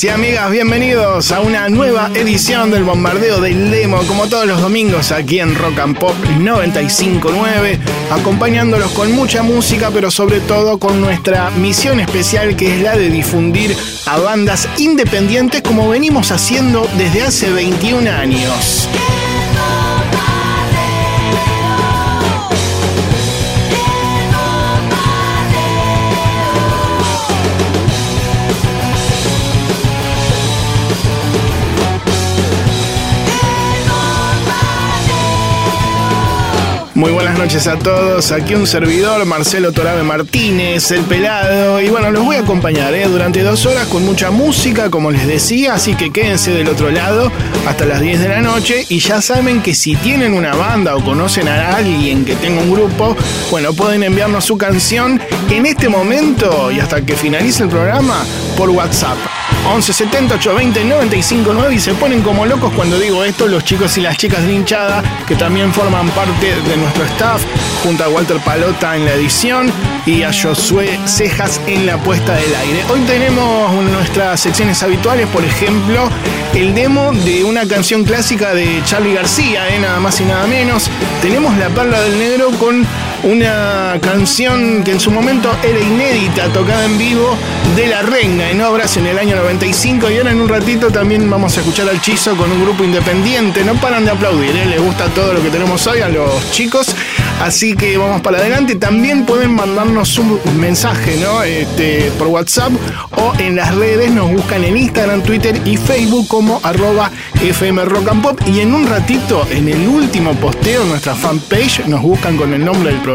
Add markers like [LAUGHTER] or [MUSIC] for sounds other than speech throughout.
y amigas? Bienvenidos a una nueva edición del Bombardeo del Demo, como todos los domingos aquí en Rock and Pop 959, acompañándolos con mucha música, pero sobre todo con nuestra misión especial que es la de difundir a bandas independientes como venimos haciendo desde hace 21 años. Muy buenas noches a todos. Aquí un servidor, Marcelo Torabe Martínez, el pelado. Y bueno, los voy a acompañar ¿eh? durante dos horas con mucha música, como les decía. Así que quédense del otro lado hasta las 10 de la noche. Y ya saben que si tienen una banda o conocen a alguien que tenga un grupo, bueno, pueden enviarnos su canción en este momento y hasta que finalice el programa WhatsApp. 11 70 820 95 9 y se ponen como locos cuando digo esto los chicos y las chicas de hinchada que también forman parte de nuestro staff junto a Walter Palota en la edición y a Josué Cejas en la puesta del aire. Hoy tenemos nuestras secciones habituales, por ejemplo, el demo de una canción clásica de Charlie García, ¿eh? nada más y nada menos. Tenemos La Perla del Negro con una canción que en su momento era inédita, tocada en vivo de La Renga en obras en el año 95 y ahora en un ratito también vamos a escuchar al Chizo con un grupo independiente, no paran de aplaudir, ¿eh? les gusta todo lo que tenemos hoy a los chicos, así que vamos para adelante, también pueden mandarnos un mensaje ¿no? este, por WhatsApp o en las redes, nos buscan en Instagram, Twitter y Facebook como arroba FM Rock and Pop y en un ratito, en el último posteo en nuestra fanpage, nos buscan con el nombre del programa,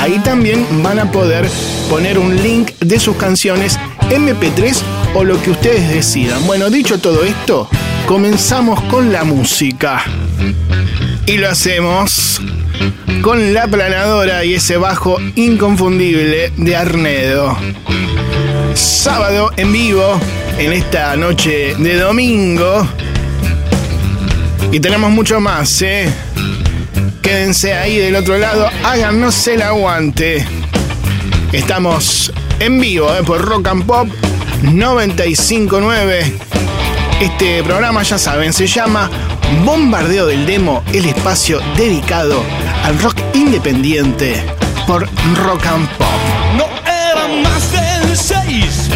ahí también van a poder poner un link de sus canciones MP3 o lo que ustedes decidan. Bueno, dicho todo esto, comenzamos con la música. Y lo hacemos con la planadora y ese bajo inconfundible de Arnedo. Sábado en vivo, en esta noche de domingo. Y tenemos mucho más, ¿eh? Quédense ahí del otro lado, háganos el aguante. Estamos en vivo ¿eh? por Rock and Pop 959. Este programa, ya saben, se llama Bombardeo del Demo, el espacio dedicado al rock independiente por Rock and Pop. No era más de seis.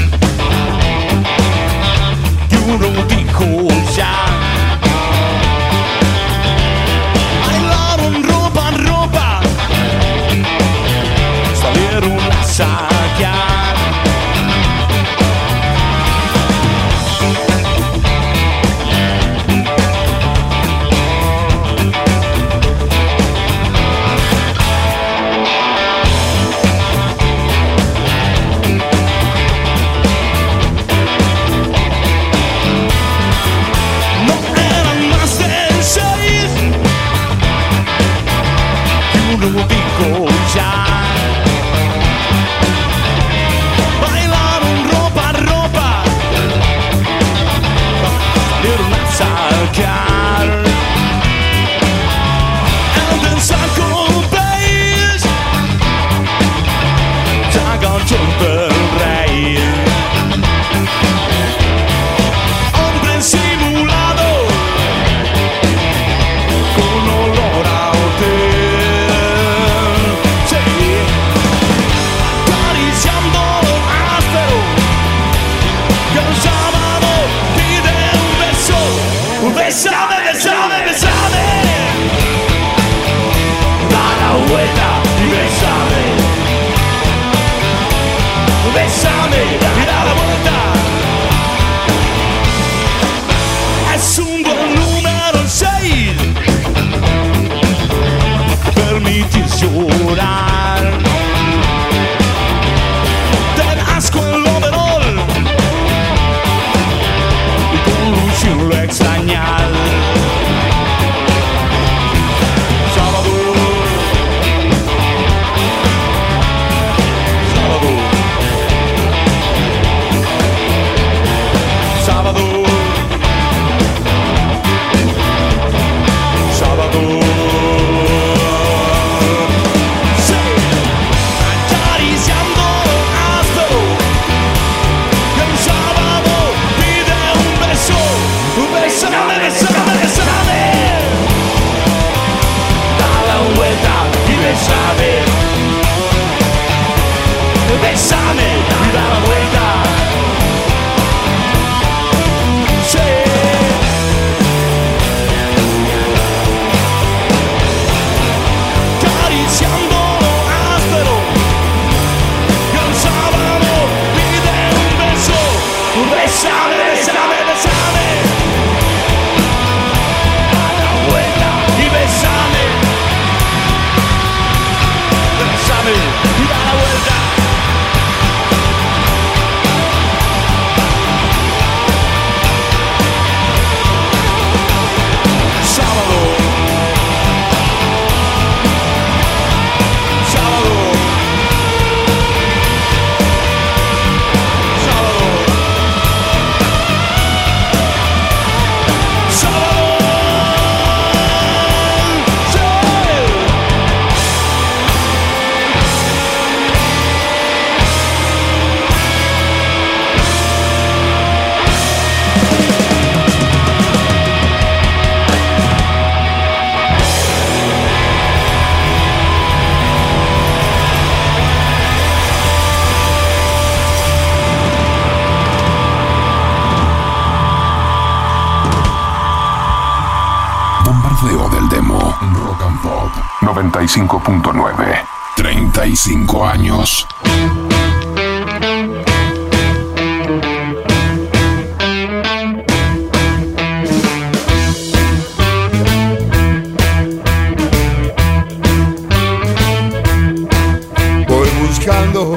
Buscando,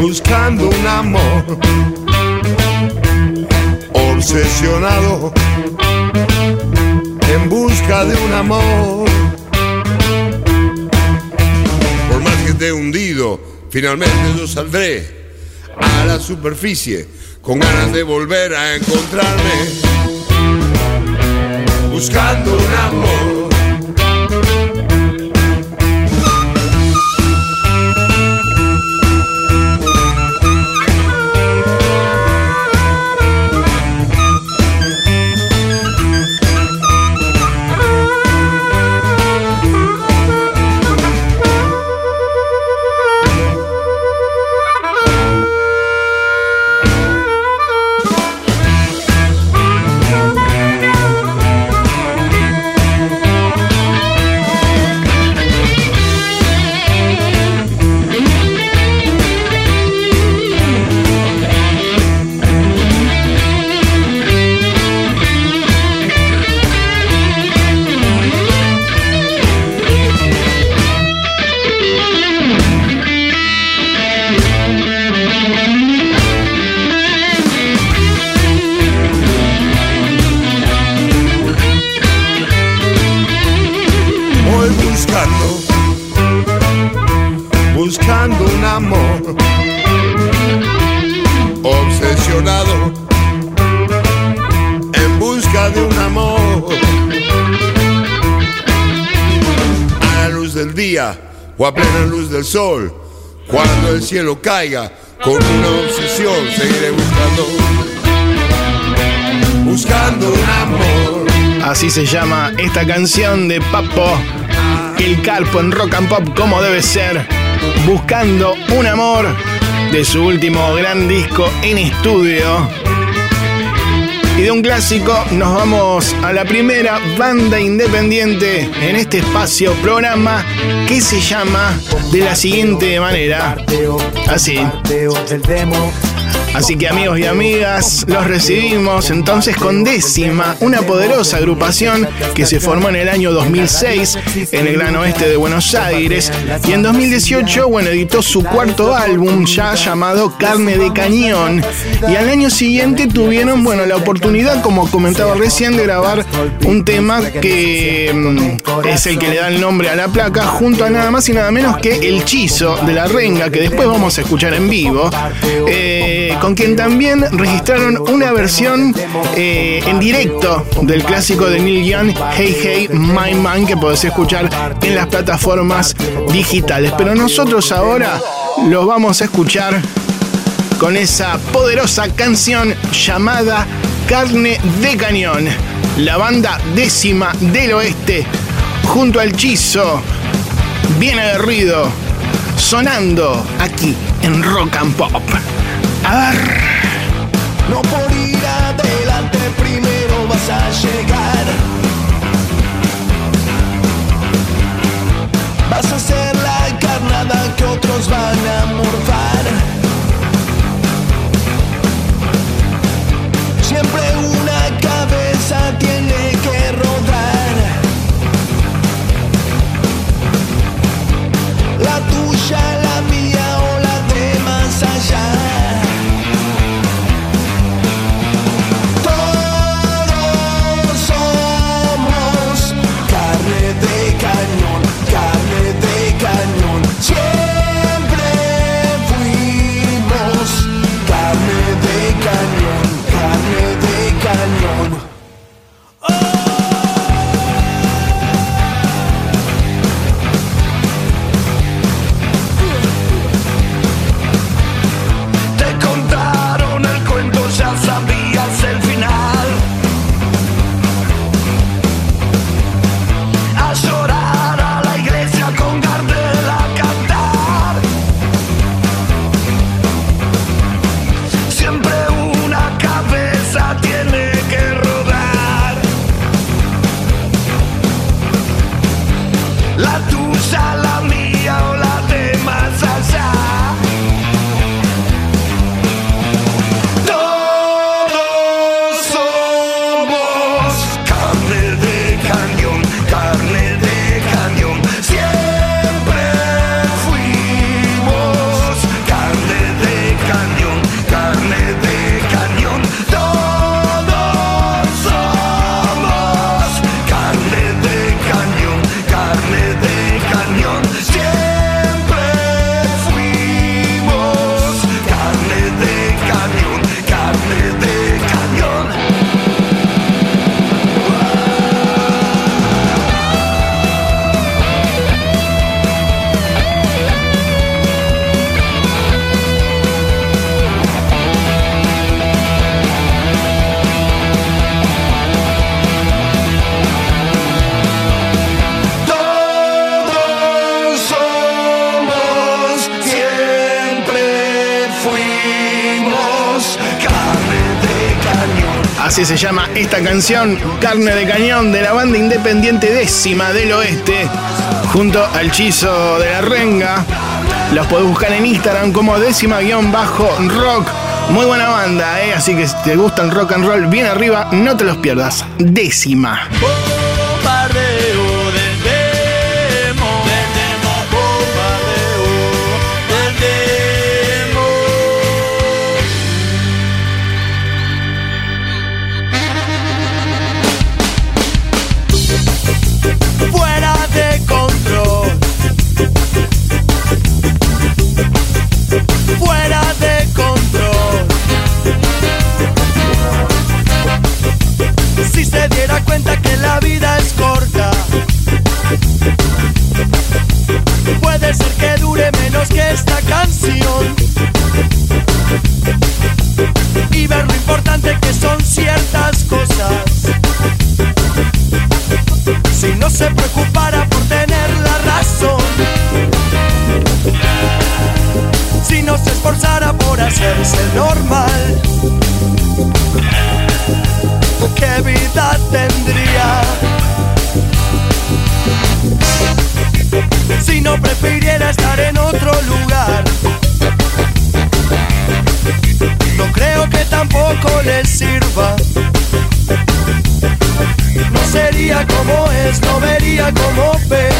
buscando un amor, obsesionado, en busca de un amor. Por más que esté hundido, finalmente yo saldré a la superficie con ganas de volver a encontrarme, buscando un amor. Caiga, con una obsesión seguiré buscando, buscando un amor. Así se llama esta canción de Papo, El Carpo en Rock and Pop como debe ser, buscando un amor de su último gran disco en estudio. Y de un clásico nos vamos a la primera banda independiente en este espacio programa que se llama de la siguiente manera. Así. Así que amigos y amigas, los recibimos entonces con Décima, una poderosa agrupación que se formó en el año 2006 en el Gran Oeste de Buenos Aires y en 2018, bueno, editó su cuarto álbum ya llamado Carne de Cañón y al año siguiente tuvieron, bueno, la oportunidad, como comentaba recién, de grabar un tema que mm, es el que le da el nombre a la placa junto a nada más y nada menos que El Chizo de la Renga, que después vamos a escuchar en vivo. Eh, con quien también registraron una versión eh, en directo del clásico de Neil Young, Hey Hey My Man, que podés escuchar en las plataformas digitales. Pero nosotros ahora los vamos a escuchar con esa poderosa canción llamada Carne de Cañón, la banda décima del oeste, junto al Chizo, bien aguerrido, sonando aquí en Rock and Pop. No por ir adelante primero vas a llegar. Vas a hacer la carnada que otros van a morfar. Se llama esta canción, Carne de Cañón, de la banda independiente décima del oeste, junto al Chizo de la Renga. Los podés buscar en Instagram como décima-rock. Muy buena banda, ¿eh? así que si te gusta el rock and roll bien arriba, no te los pierdas. Décima. Por hacerse normal. ¿Qué vida tendría? Si no prefiriera estar en otro lugar. No creo que tampoco le sirva. No sería como es, no vería como ve.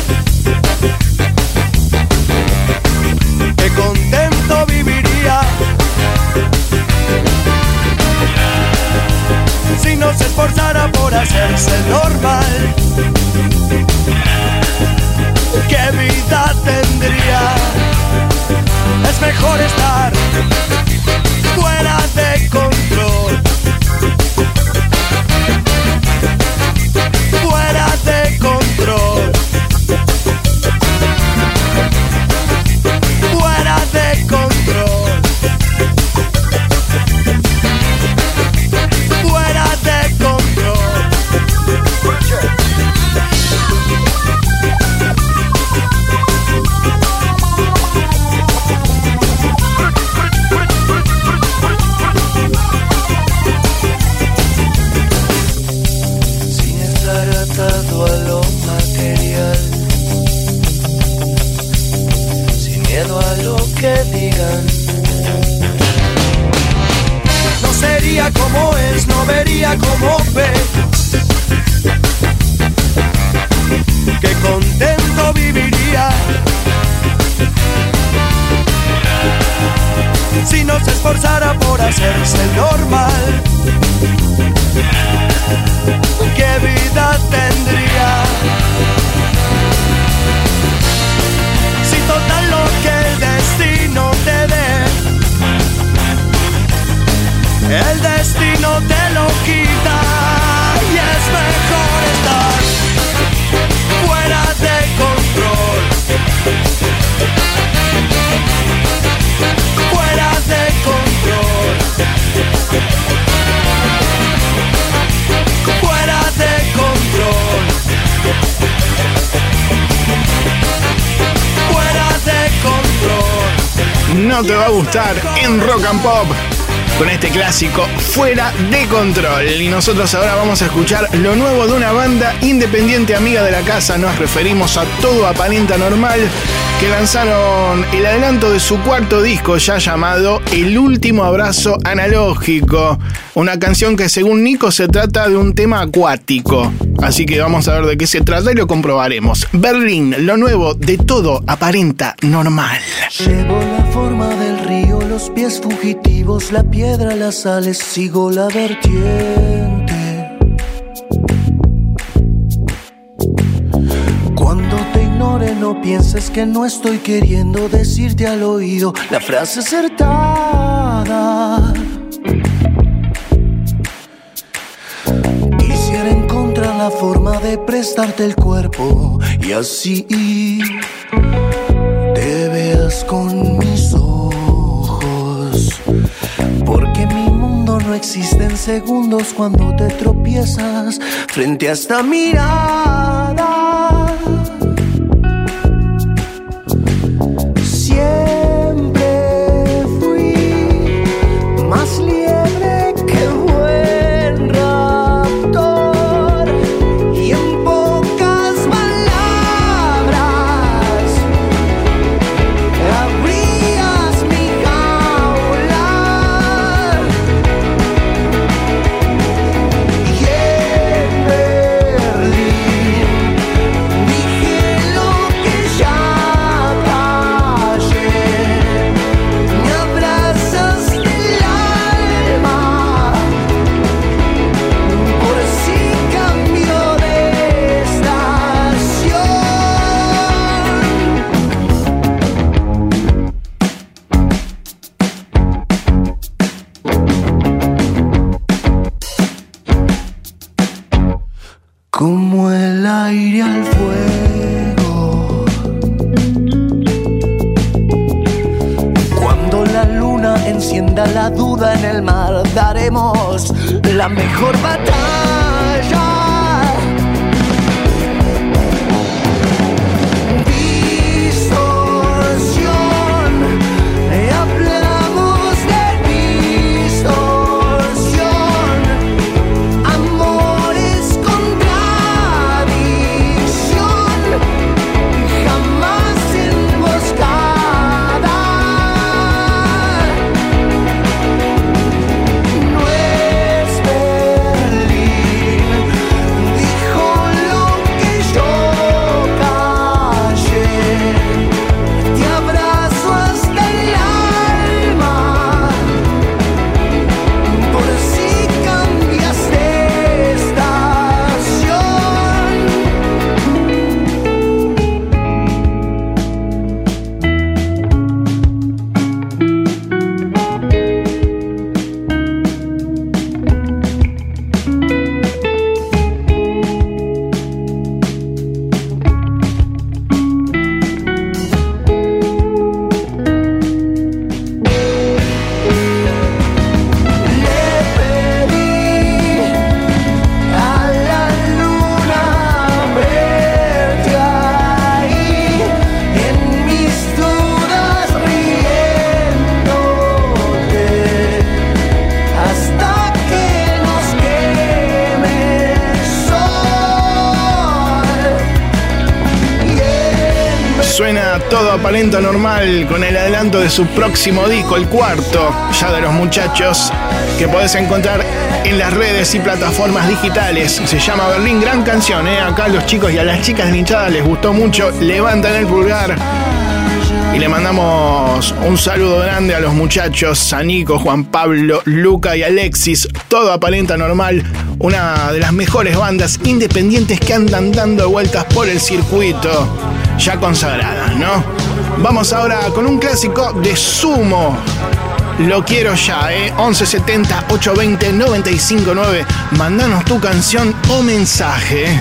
En Rock and Pop con este clásico Fuera de Control. Y nosotros ahora vamos a escuchar lo nuevo de una banda independiente amiga de la casa. Nos referimos a Todo Aparenta Normal, que lanzaron el adelanto de su cuarto disco ya llamado El Último Abrazo Analógico. Una canción que según Nico se trata de un tema acuático. Así que vamos a ver de qué se trata y lo comprobaremos. Berlín, lo nuevo de Todo Aparenta Normal. Llevo la forma río, los pies fugitivos, la piedra, las sales, sigo la vertiente. Cuando te ignore, no pienses que no estoy queriendo decirte al oído la frase acertada. Quisiera encontrar la forma de prestarte el cuerpo y así segundos cuando te tropiezas frente a esta mirada. Normal con el adelanto de su próximo disco, el cuarto, ya de los muchachos, que podés encontrar en las redes y plataformas digitales. Se llama Berlín, gran canción, ¿eh? Acá los chicos y a las chicas de hinchada les gustó mucho. Levantan el pulgar. Y le mandamos un saludo grande a los muchachos, a Nico, Juan Pablo, Luca y Alexis. Todo aparenta normal. Una de las mejores bandas independientes que andan dando vueltas por el circuito. Ya consagradas, ¿no? Vamos ahora con un clásico de Sumo. Lo quiero ya, ¿eh? 1170 820 959. Mandanos tu canción o mensaje.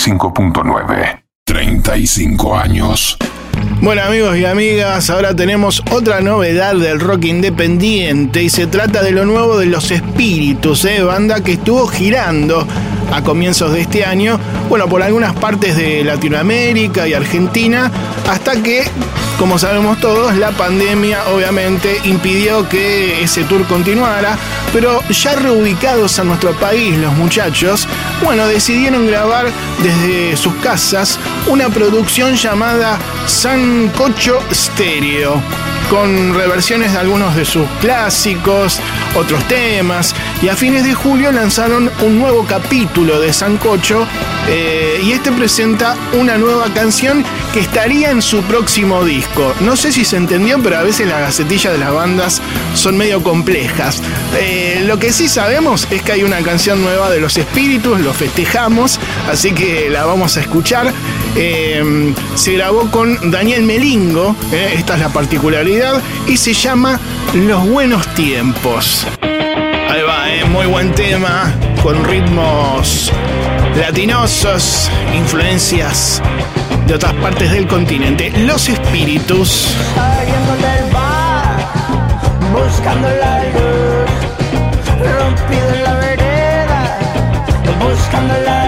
95.9. 35 años. Bueno amigos y amigas, ahora tenemos otra novedad del rock independiente y se trata de lo nuevo de Los Espíritus, ¿eh? banda que estuvo girando a comienzos de este año, bueno, por algunas partes de Latinoamérica y Argentina, hasta que, como sabemos todos, la pandemia obviamente impidió que ese tour continuara, pero ya reubicados a nuestro país los muchachos, bueno, decidieron grabar desde sus casas una producción llamada Sancocho Stereo con reversiones de algunos de sus clásicos, otros temas, y a fines de julio lanzaron un nuevo capítulo de Sancocho, eh, y este presenta una nueva canción que estaría en su próximo disco. No sé si se entendió, pero a veces las gacetillas de las bandas son medio complejas. Eh, lo que sí sabemos es que hay una canción nueva de Los Espíritus, lo festejamos, así que la vamos a escuchar. Eh, se grabó con Daniel Melingo, eh, esta es la particularidad, y se llama Los Buenos Tiempos. Ahí va, muy buen tema, con ritmos latinosos, influencias de otras partes del continente. Los espíritus. Saliendo del bar, buscando la luz, rompido en la vereda, buscando la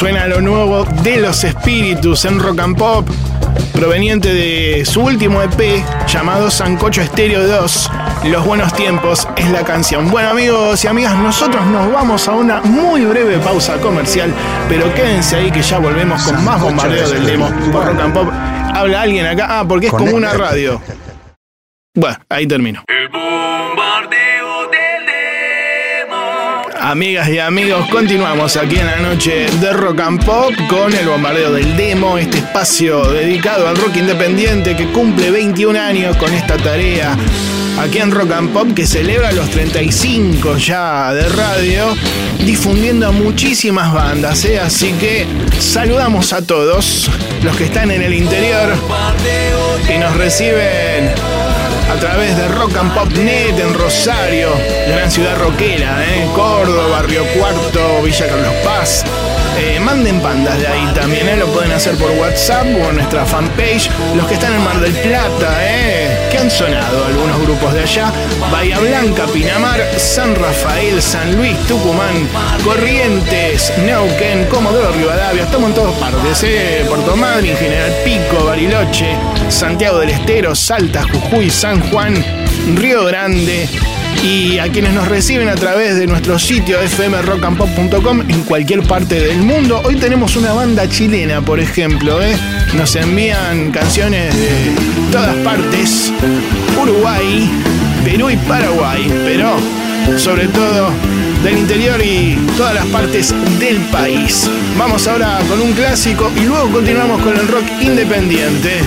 Suena lo nuevo de los espíritus en rock and pop, proveniente de su último EP llamado Sancocho Estéreo 2. Los buenos tiempos es la canción. Bueno amigos y amigas, nosotros nos vamos a una muy breve pausa comercial, pero quédense ahí que ya volvemos con más bombardeo del demo por rock and pop. Habla alguien acá, ah, porque es como una radio. Bueno, ahí termino. Amigas y amigos, continuamos aquí en la noche de Rock and Pop con el bombardeo del demo, este espacio dedicado al rock independiente que cumple 21 años con esta tarea aquí en Rock and Pop que celebra los 35 ya de radio, difundiendo a muchísimas bandas, ¿eh? así que saludamos a todos los que están en el interior y nos reciben a través de Rock and Pop Net en Rosario, gran ciudad rockera, ¿eh? Córdoba, Río Cuarto, Villa Carlos Paz. Eh, manden bandas de ahí también, ¿eh? lo pueden hacer por WhatsApp o en nuestra fanpage. Los que están en Mar del Plata, ¿eh? que han sonado algunos grupos de allá. Bahía Blanca, Pinamar, San Rafael, San Luis, Tucumán, Corrientes, Neuquén, Comodoro Rivadavia. Estamos en todas partes, ¿eh? Puerto Madryn, General Pico, Bariloche, Santiago del Estero, Salta, Jujuy, San Juan, Río Grande y a quienes nos reciben a través de nuestro sitio fmrockandpop.com en cualquier parte del mundo. Hoy tenemos una banda chilena, por ejemplo, ¿eh? nos envían canciones de todas partes, Uruguay, Perú y Paraguay, pero sobre todo del interior y todas las partes del país. Vamos ahora con un clásico y luego continuamos con el rock independiente.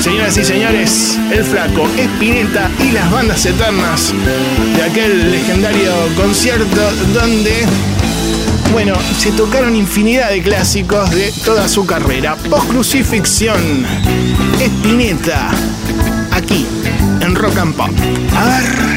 Señoras y señores, El Flaco, Espineta y las bandas eternas de aquel legendario concierto donde, bueno, se tocaron infinidad de clásicos de toda su carrera. Post-crucifixión, Espineta, aquí, en Rock and Pop. A ver.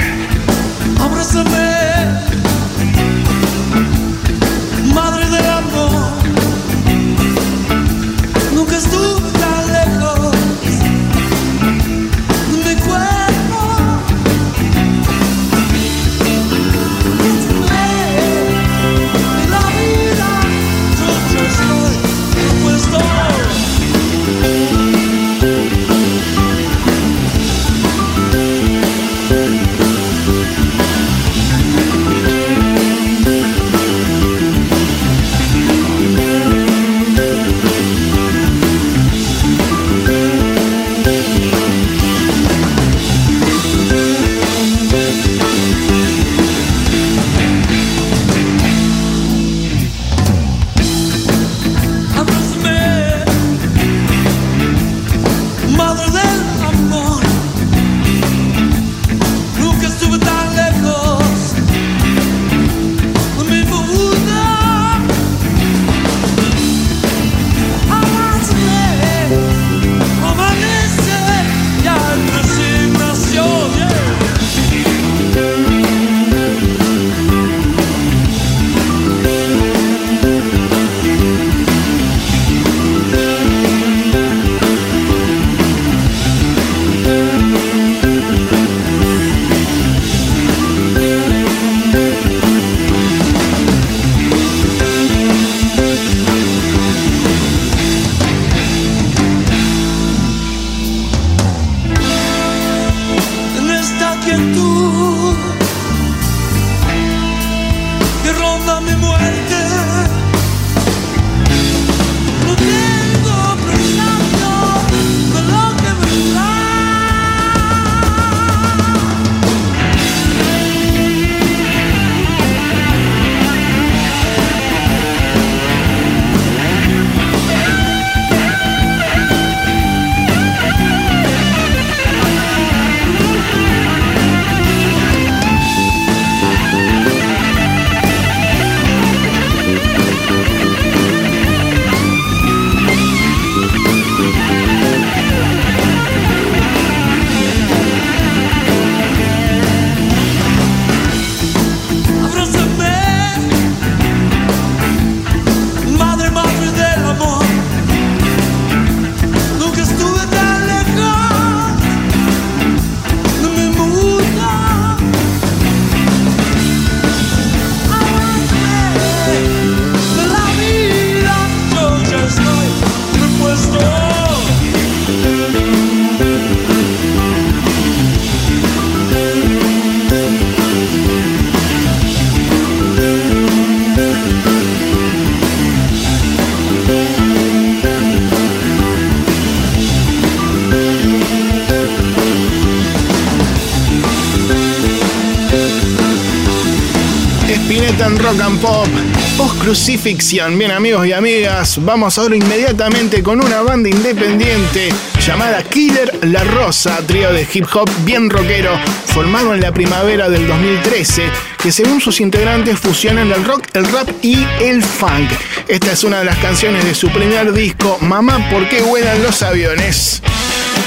Crucifixión. Bien amigos y amigas, vamos ahora inmediatamente con una banda independiente llamada Killer La Rosa, trío de hip hop bien rockero, formado en la primavera del 2013, que según sus integrantes fusionan el rock, el rap y el funk. Esta es una de las canciones de su primer disco, Mamá, ¿por qué vuelan los aviones?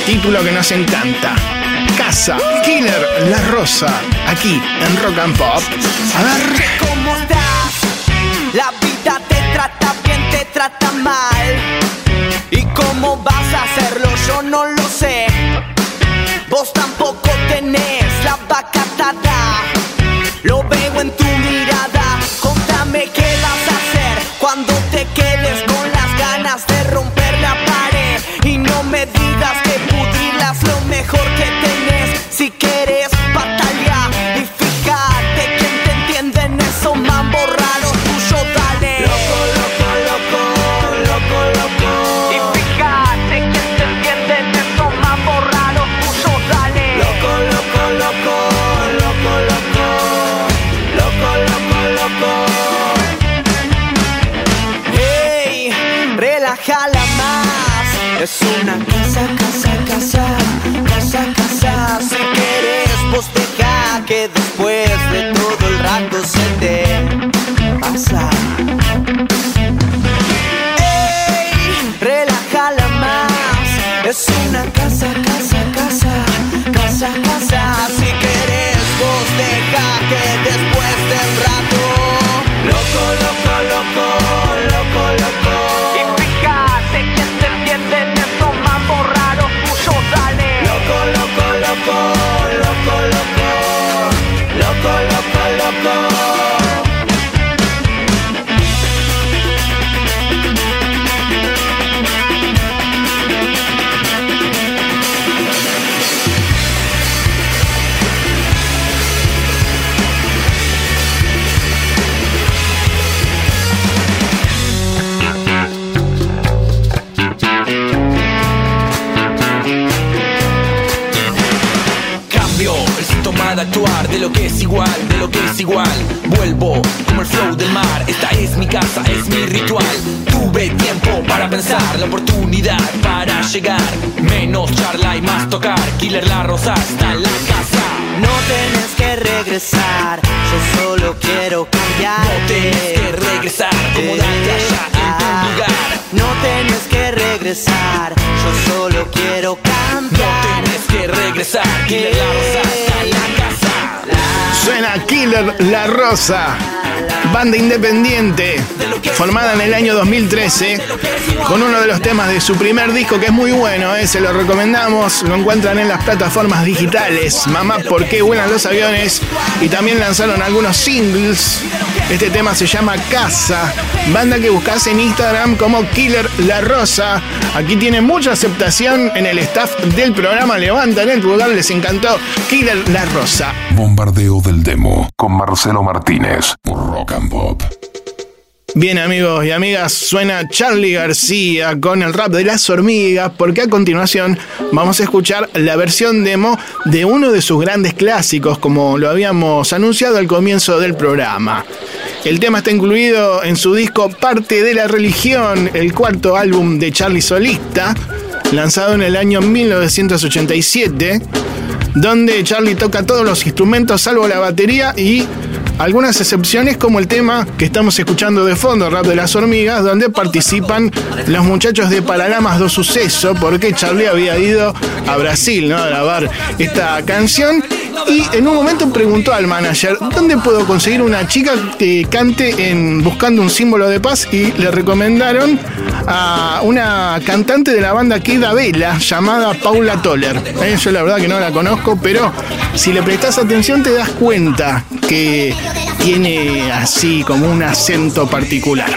Título que nos encanta. Casa, Killer La Rosa, aquí en Rock and Pop. A ver. Que después llegar. Menos charla y más tocar. Killer La Rosa está en la casa. No tenés que regresar, yo solo quiero cambiar. No tienes que regresar, acomodate allá en tu lugar. No tenés que regresar, yo solo quiero No cambiar. tienes que regresar. Killer La Rosa está en la casa. Suena Killer La Rosa, banda independiente, formada en el año 2013, con uno de los temas de su primer disco que es muy bueno, eh, se lo recomendamos, lo encuentran en las plataformas digitales, Mamá, ¿por qué vuelan los aviones? Y también lanzaron algunos singles, este tema se llama Casa, banda que buscas en Instagram como Killer La Rosa, aquí tiene mucha aceptación en el staff del programa, levantan el pulgar, les encantó Killer La Rosa. Bombardeo del demo con Marcelo Martínez por Rock and Pop. Bien amigos y amigas, suena Charlie García con el rap de las hormigas porque a continuación vamos a escuchar la versión demo de uno de sus grandes clásicos como lo habíamos anunciado al comienzo del programa. El tema está incluido en su disco Parte de la Religión, el cuarto álbum de Charlie Solista, lanzado en el año 1987, donde Charlie toca todos los instrumentos salvo la batería y algunas excepciones como el tema que estamos escuchando de fondo, Rap de las Hormigas, donde participan los muchachos de Paralamas do Suceso, porque Charlie había ido a Brasil ¿no? a grabar esta canción. Y en un momento preguntó al manager, ¿dónde puedo conseguir una chica que cante en Buscando un símbolo de paz? Y le recomendaron a una cantante de la banda Queda Vela llamada Paula Toller. Eh, Yo la verdad que no la conozco, pero si le prestas atención te das cuenta que tiene así como un acento particular.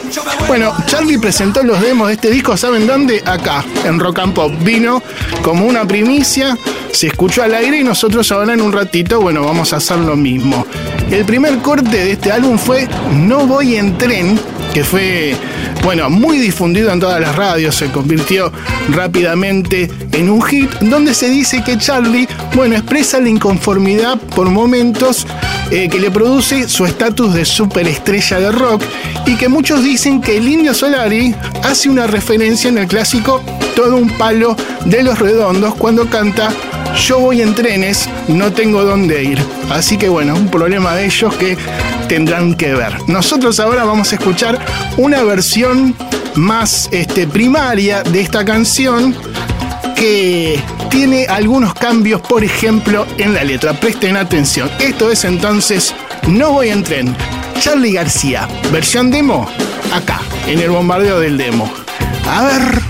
Bueno, Charlie presentó los demos de este disco, ¿saben dónde? Acá, en Rock and Pop. Vino como una primicia, se escuchó al aire y nosotros ahora en un ratito, bueno, vamos a hacer lo mismo. El primer corte de este álbum fue No voy en tren, que fue, bueno, muy difundido en todas las radios, se convirtió rápidamente en un hit, donde se dice que Charlie, bueno, expresa la inconformidad por momentos eh, que le produce su estatus de superestrella de rock y que muchos dicen que el Indio Solari hace una referencia en el clásico Todo un palo de los redondos cuando canta Yo voy en trenes, no tengo dónde ir. Así que bueno, un problema de ellos que tendrán que ver. Nosotros ahora vamos a escuchar una versión más este, primaria de esta canción que tiene algunos cambios, por ejemplo, en la letra. Presten atención. Esto es entonces No voy en tren. Charlie García, versión demo, acá, en el bombardeo del demo. A ver.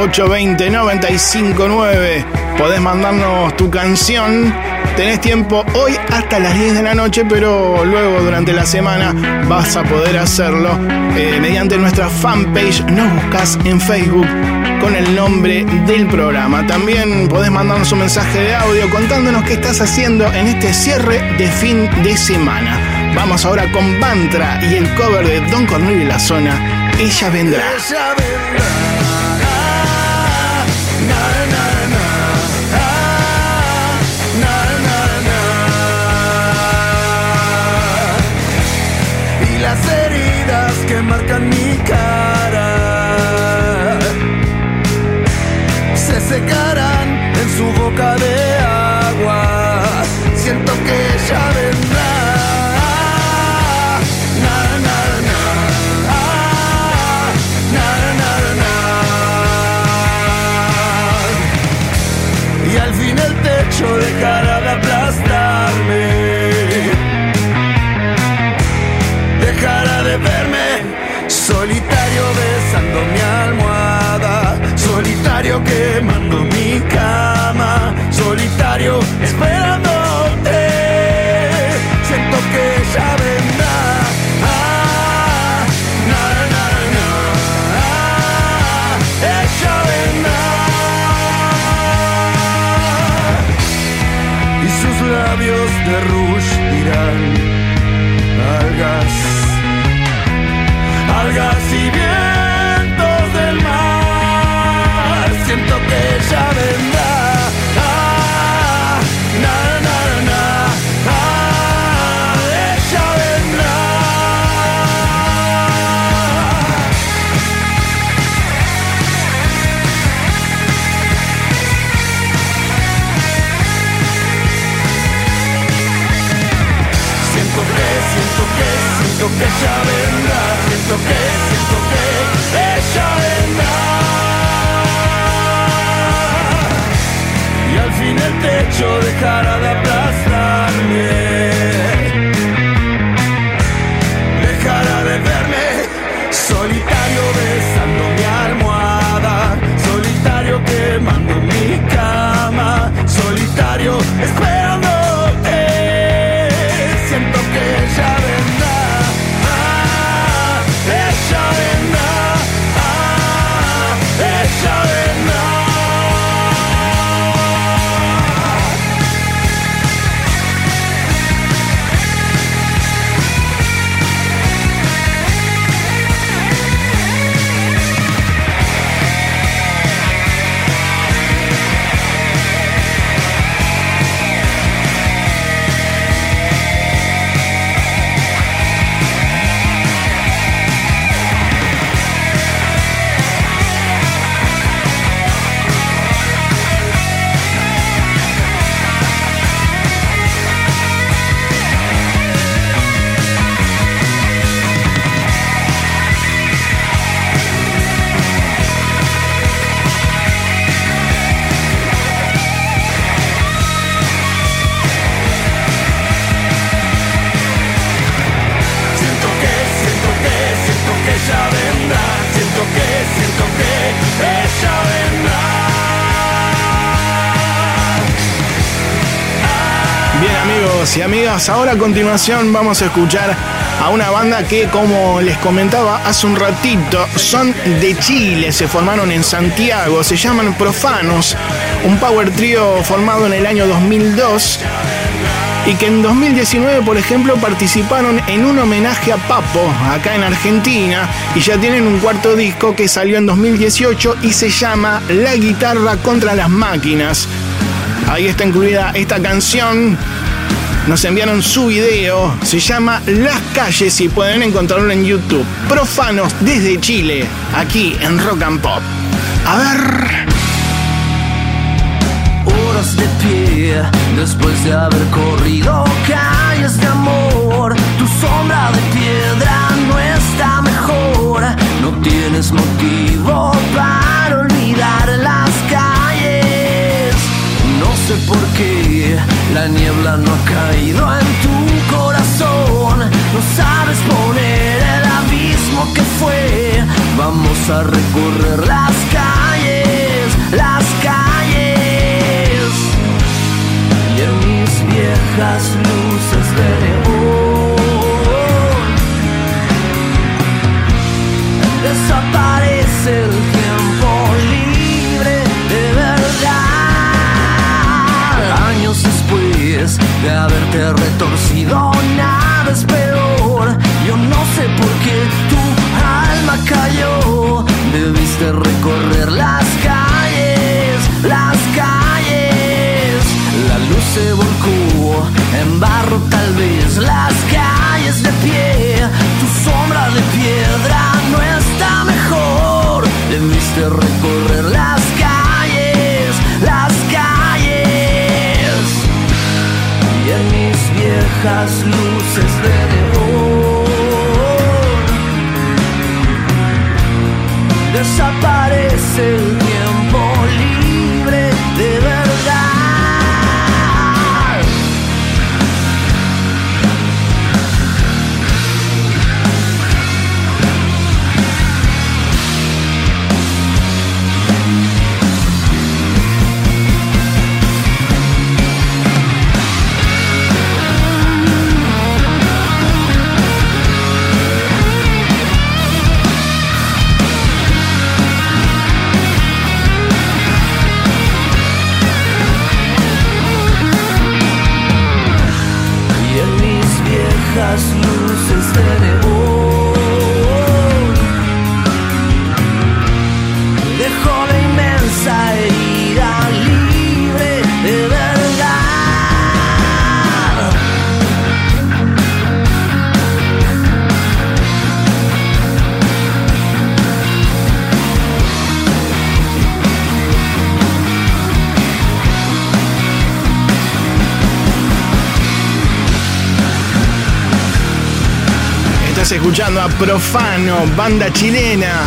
1170 820 959. Podés mandarnos tu canción. Tenés tiempo hoy hasta las 10 de la noche, pero luego durante la semana vas a poder hacerlo eh, mediante nuestra fanpage. Nos buscas en Facebook con el nombre del programa. También podés mandarnos un mensaje de audio contándonos qué estás haciendo en este cierre de fin de semana. Vamos ahora con Bantra y el cover de Don Cornelio y la zona. Ella vendrá. y solitario esperándote. Siento que ya vendrá. Ah, na, na, na, ah, ella vendrá. Y sus labios de rouge dirán algas, algas ella vendrá. Siento que, siento que ella vendrá. Y al fin el techo dejará de aplastarme. Bien amigos y amigas, ahora a continuación vamos a escuchar a una banda que como les comentaba hace un ratito son de Chile, se formaron en Santiago, se llaman Profanos, un power trio formado en el año 2002 y que en 2019 por ejemplo participaron en un homenaje a Papo acá en Argentina y ya tienen un cuarto disco que salió en 2018 y se llama La guitarra contra las máquinas. Ahí está incluida esta canción. Nos enviaron su video. Se llama Las calles y pueden encontrarlo en YouTube. Profanos desde Chile, aquí en Rock and Pop. A ver. De pie después de haber corrido calles de amor. Tu sombra de piedra no está mejor. No tienes motivo para olvidar las calles. No sé por qué la niebla no ha caído en tu corazón. No sabes poner el abismo que fue. Vamos a recorrer las calles, las luces de neón. Desaparece el tiempo libre de verdad. Años después de haberte retorcido, nada es peor. Yo no sé por qué tu alma cayó. Debiste recorrer las calles, las calles. La luz se volvió en barro tal vez las calles de pie, tu sombra de piedra no está mejor. Debiste recorrer las calles, las calles. Y en mis viejas luces de Escuchando a Profano, banda chilena,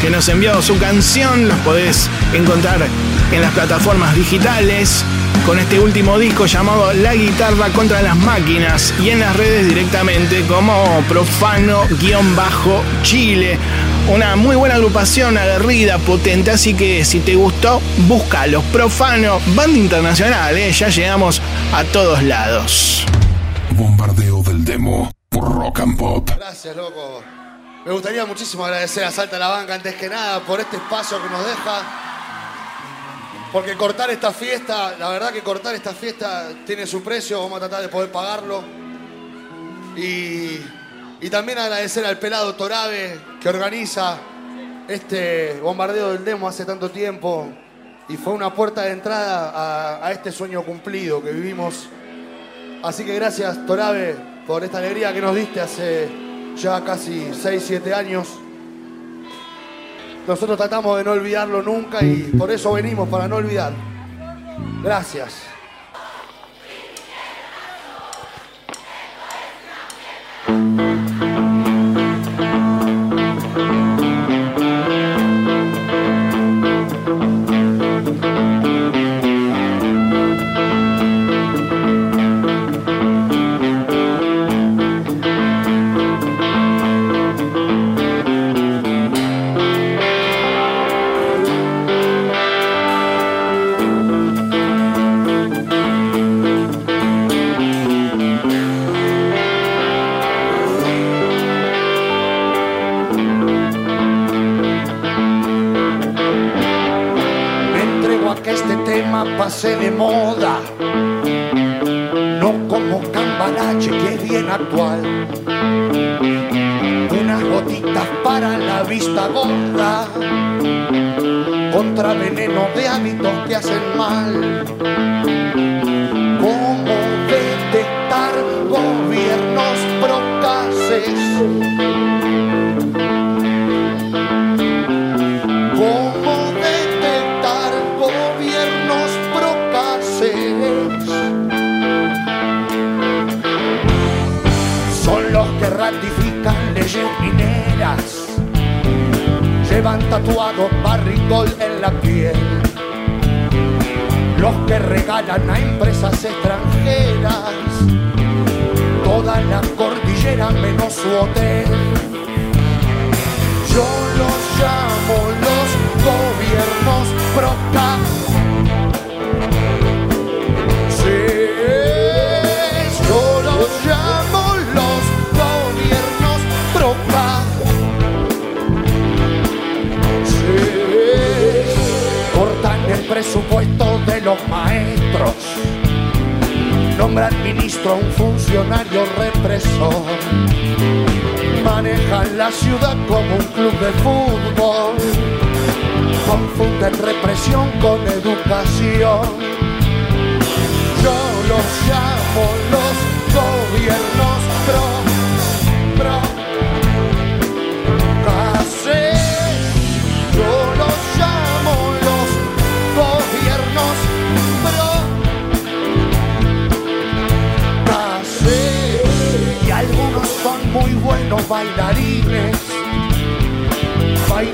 que nos envió su canción. Los podés encontrar en las plataformas digitales con este último disco llamado La guitarra contra las máquinas y en las redes directamente como Profano-Chile. Una muy buena agrupación, aguerrida, potente, así que si te gustó, búscalos. Profano, banda internacional, ¿eh? ya llegamos a todos lados. Bombardeo del demo Rock and Pop. Gracias, loco. Me gustaría muchísimo agradecer a Salta la Banca antes que nada por este espacio que nos deja. Porque cortar esta fiesta, la verdad que cortar esta fiesta tiene su precio, vamos a tratar de poder pagarlo. Y, también agradecer al pelado Torabe que organiza este bombardeo del demo hace tanto tiempo y fue una puerta de entrada a este sueño cumplido que vivimos. Así que gracias Torabe por esta alegría que nos diste hace ya casi 6, 7 años. Nosotros tratamos de no olvidarlo nunca y por eso venimos, para no olvidar. Gracias.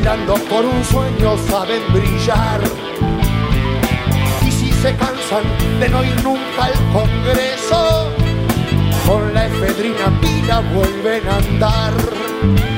Bailando por un sueño saben brillar. Y si se cansan de no ir nunca al Congreso, con la efedrina pila vuelven a andar.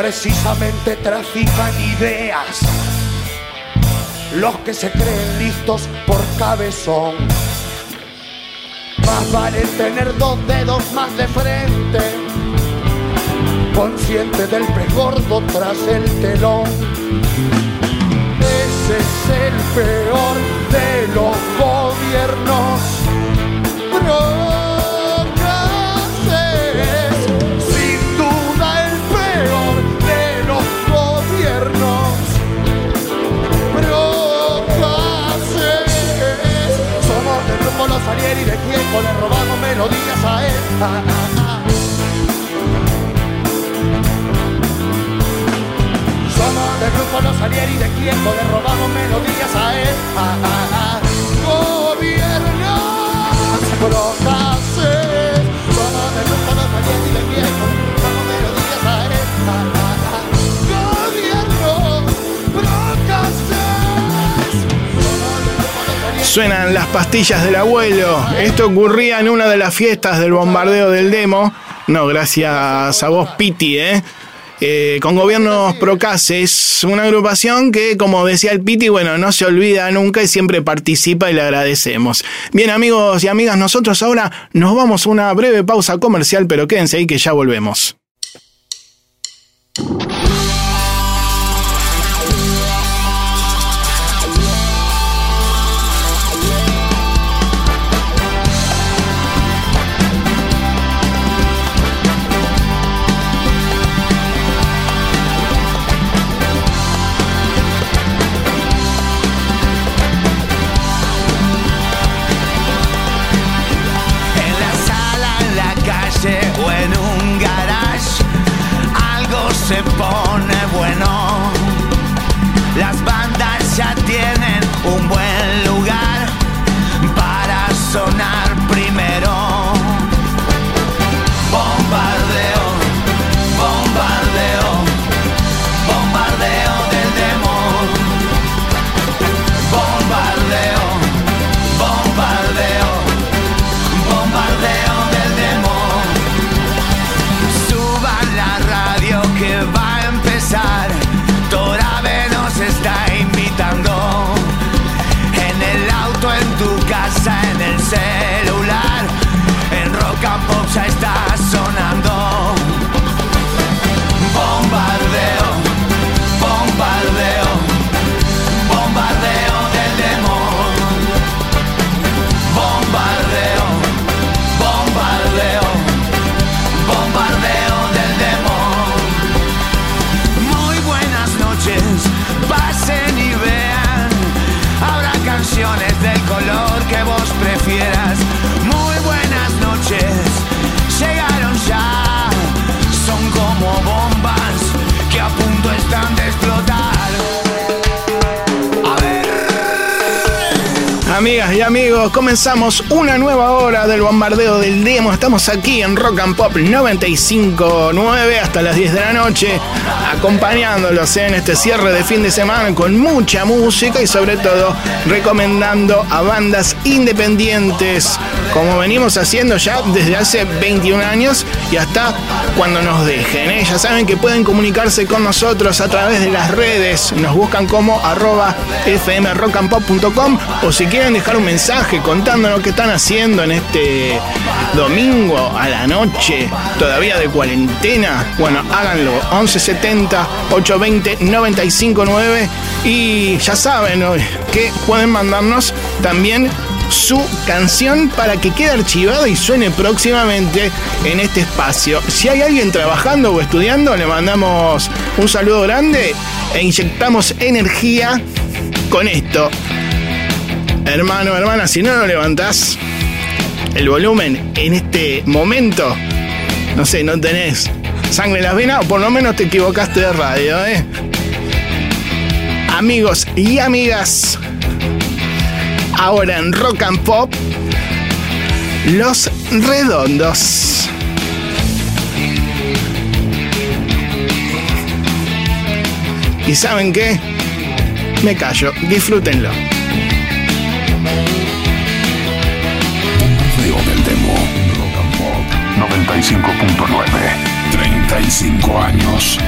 Precisamente trafican ideas. Los que se creen listos por cabezón. Más vale tener dos dedos más de frente, consciente del pez gordo tras el telón. Ese es el peor de los gobiernos. Quieco, le robamos melodías a él. Ah. Somos del grupo Los Salieri de Quieco, le robamos melodías a él. Gobiernos procaces. Somos del grupo Los Salieri de Quieco, le robamos melodías a él. Suenan las pastillas del abuelo. Esto ocurría en una de las fiestas del bombardeo del demo. No, gracias a vos, Piti, ¿eh? Eh, con gobiernos procaces, una agrupación que, como decía el Piti, bueno, no se olvida nunca y siempre participa y le agradecemos. Bien, amigos y amigas, nosotros ahora nos vamos a una breve pausa comercial, pero quédense ahí que ya volvemos. Amigas y amigos, comenzamos una nueva hora del bombardeo del demo. Estamos aquí en Rock and Pop 95.9 hasta las 10 de la noche, acompañándolos en este cierre de fin de semana con mucha música y sobre todo recomendando a bandas independientes, como venimos haciendo ya desde hace 21 años y hasta cuando nos dejen. ¿eh? Ya saben que pueden comunicarse con nosotros a través de las redes, nos buscan como arroba fmrockandpop.com o si quieren dejar un mensaje contándonos qué están haciendo en este domingo a la noche, todavía de cuarentena, bueno, háganlo, 1170 820 959 y ya saben que pueden mandarnos también su canción para que quede archivada y suene próximamente en este espacio. Si hay alguien trabajando o estudiando, le mandamos un saludo grande e inyectamos energía con esto. Hermano, hermana, si no lo levantás el volumen en este momento, no sé, no tenés sangre en las venas o por lo menos te equivocaste de radio, ¿eh? Amigos y amigas, ahora en Rock and Pop, Los Redondos. ¿Y saben qué? Me callo, disfrútenlo. Del demo. Rock and Pop 95.9. 35 años.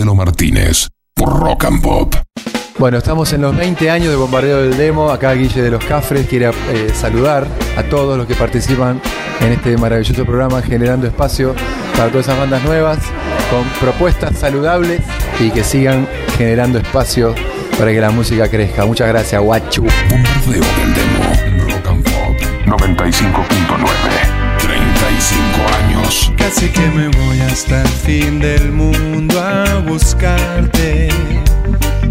Marcelo Martínez. Por Rock and Pop. Bueno, estamos en los 20 años de bombardeo del demo. Acá Guille de los Cafres quiere eh, saludar a todos los que participan en este maravilloso programa, generando espacio para todas esas bandas nuevas, con propuestas saludables y que sigan generando espacio para que la música crezca. Muchas gracias, guachu. Bombardeo del Demo. Rock and Pop 95.9. 35 años. Casi que me voy hasta el fin del mundo a buscarte.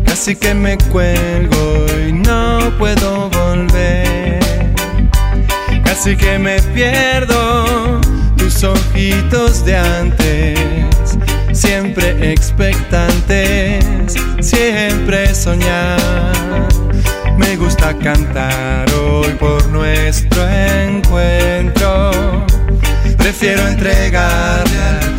Casi que me cuelgo y no puedo volver. Casi que me pierdo tus ojitos de antes. Siempre expectantes, siempre soñar. Me gusta cantar hoy por nuestro encuentro. Prefiero entregarle al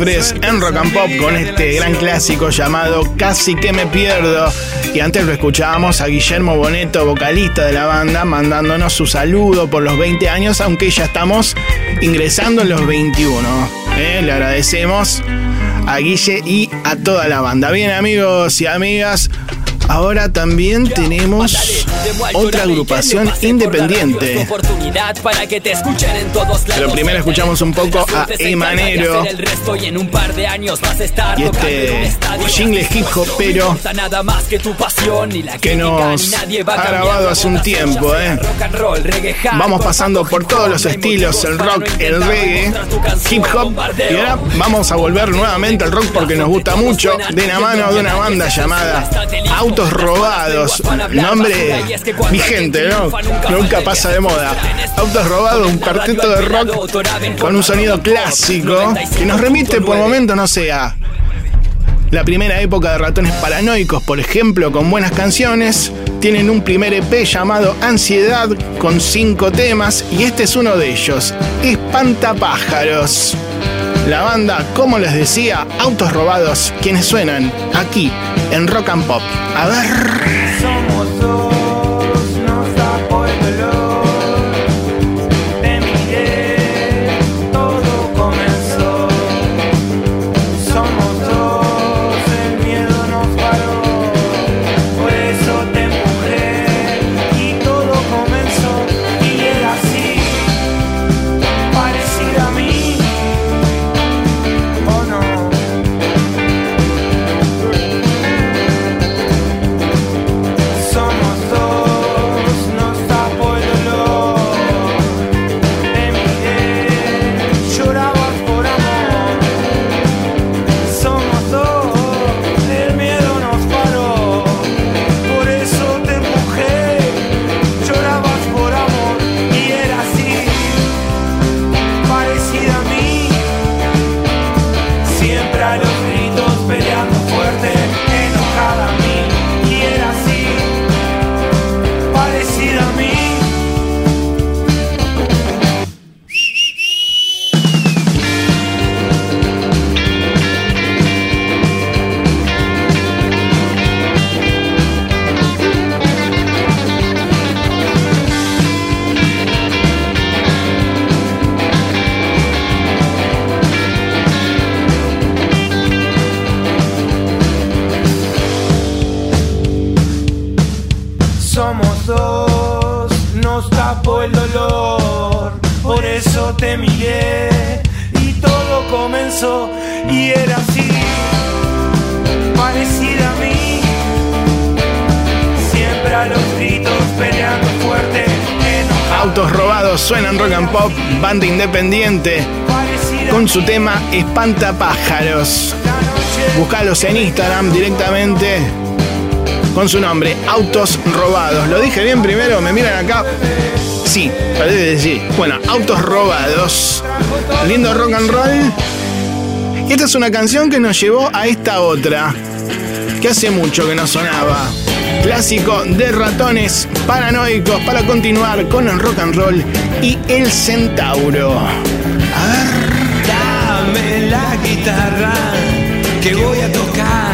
En Rock and Pop con este gran clásico llamado Casi que me pierdo. Y antes lo escuchábamos a Guillermo Boneto, vocalista de la banda, mandándonos su saludo por los 20 años, aunque ya estamos ingresando en los 21. ¿eh? Le agradecemos a Guille y a toda la banda. Bien amigos y amigas, ahora también tenemos otra agrupación independiente. Pero primero escuchamos un poco a Emanero y este estadio. jingle hip hopero que nos ha grabado hace un tiempo, ¿eh? Vamos pasando por todos los estilos, el rock, el reggae, hip hop y ahora vamos a volver nuevamente al rock porque nos gusta mucho de la mano de una banda llamada Autos Robados, nombre vigente, ¿no? Nunca pasa de moda. Autos Robados, un cuarteto de rock con un sonido clásico que nos remite por momentos, no sé, la primera época de ratones paranoicos, por ejemplo, con buenas canciones. Tienen un primer EP llamado Ansiedad con cinco temas y este es uno de ellos, Espantapájaros. La banda, como les decía, Autos Robados, quienes suenan aquí en Rock and Pop. A ver. Te miré y todo comenzó y era así. parecida a mí. Siempre a los gritos peleando fuerte, enojado. Autos robados suenan rock and pop, banda independiente, con su tema Espantapájaros. Buscalos en Instagram directamente con su nombre, Autos Robados. ¿Lo dije bien primero? ¿Me miran acá? Sí, parece que sí. Bueno, Autos Robados. Lindo rock and roll. Y esta es una canción que nos llevó a esta otra, que hace mucho que no sonaba. Clásico de ratones paranoicos para continuar con el rock and roll y el centauro. Dame la guitarra que voy a tocar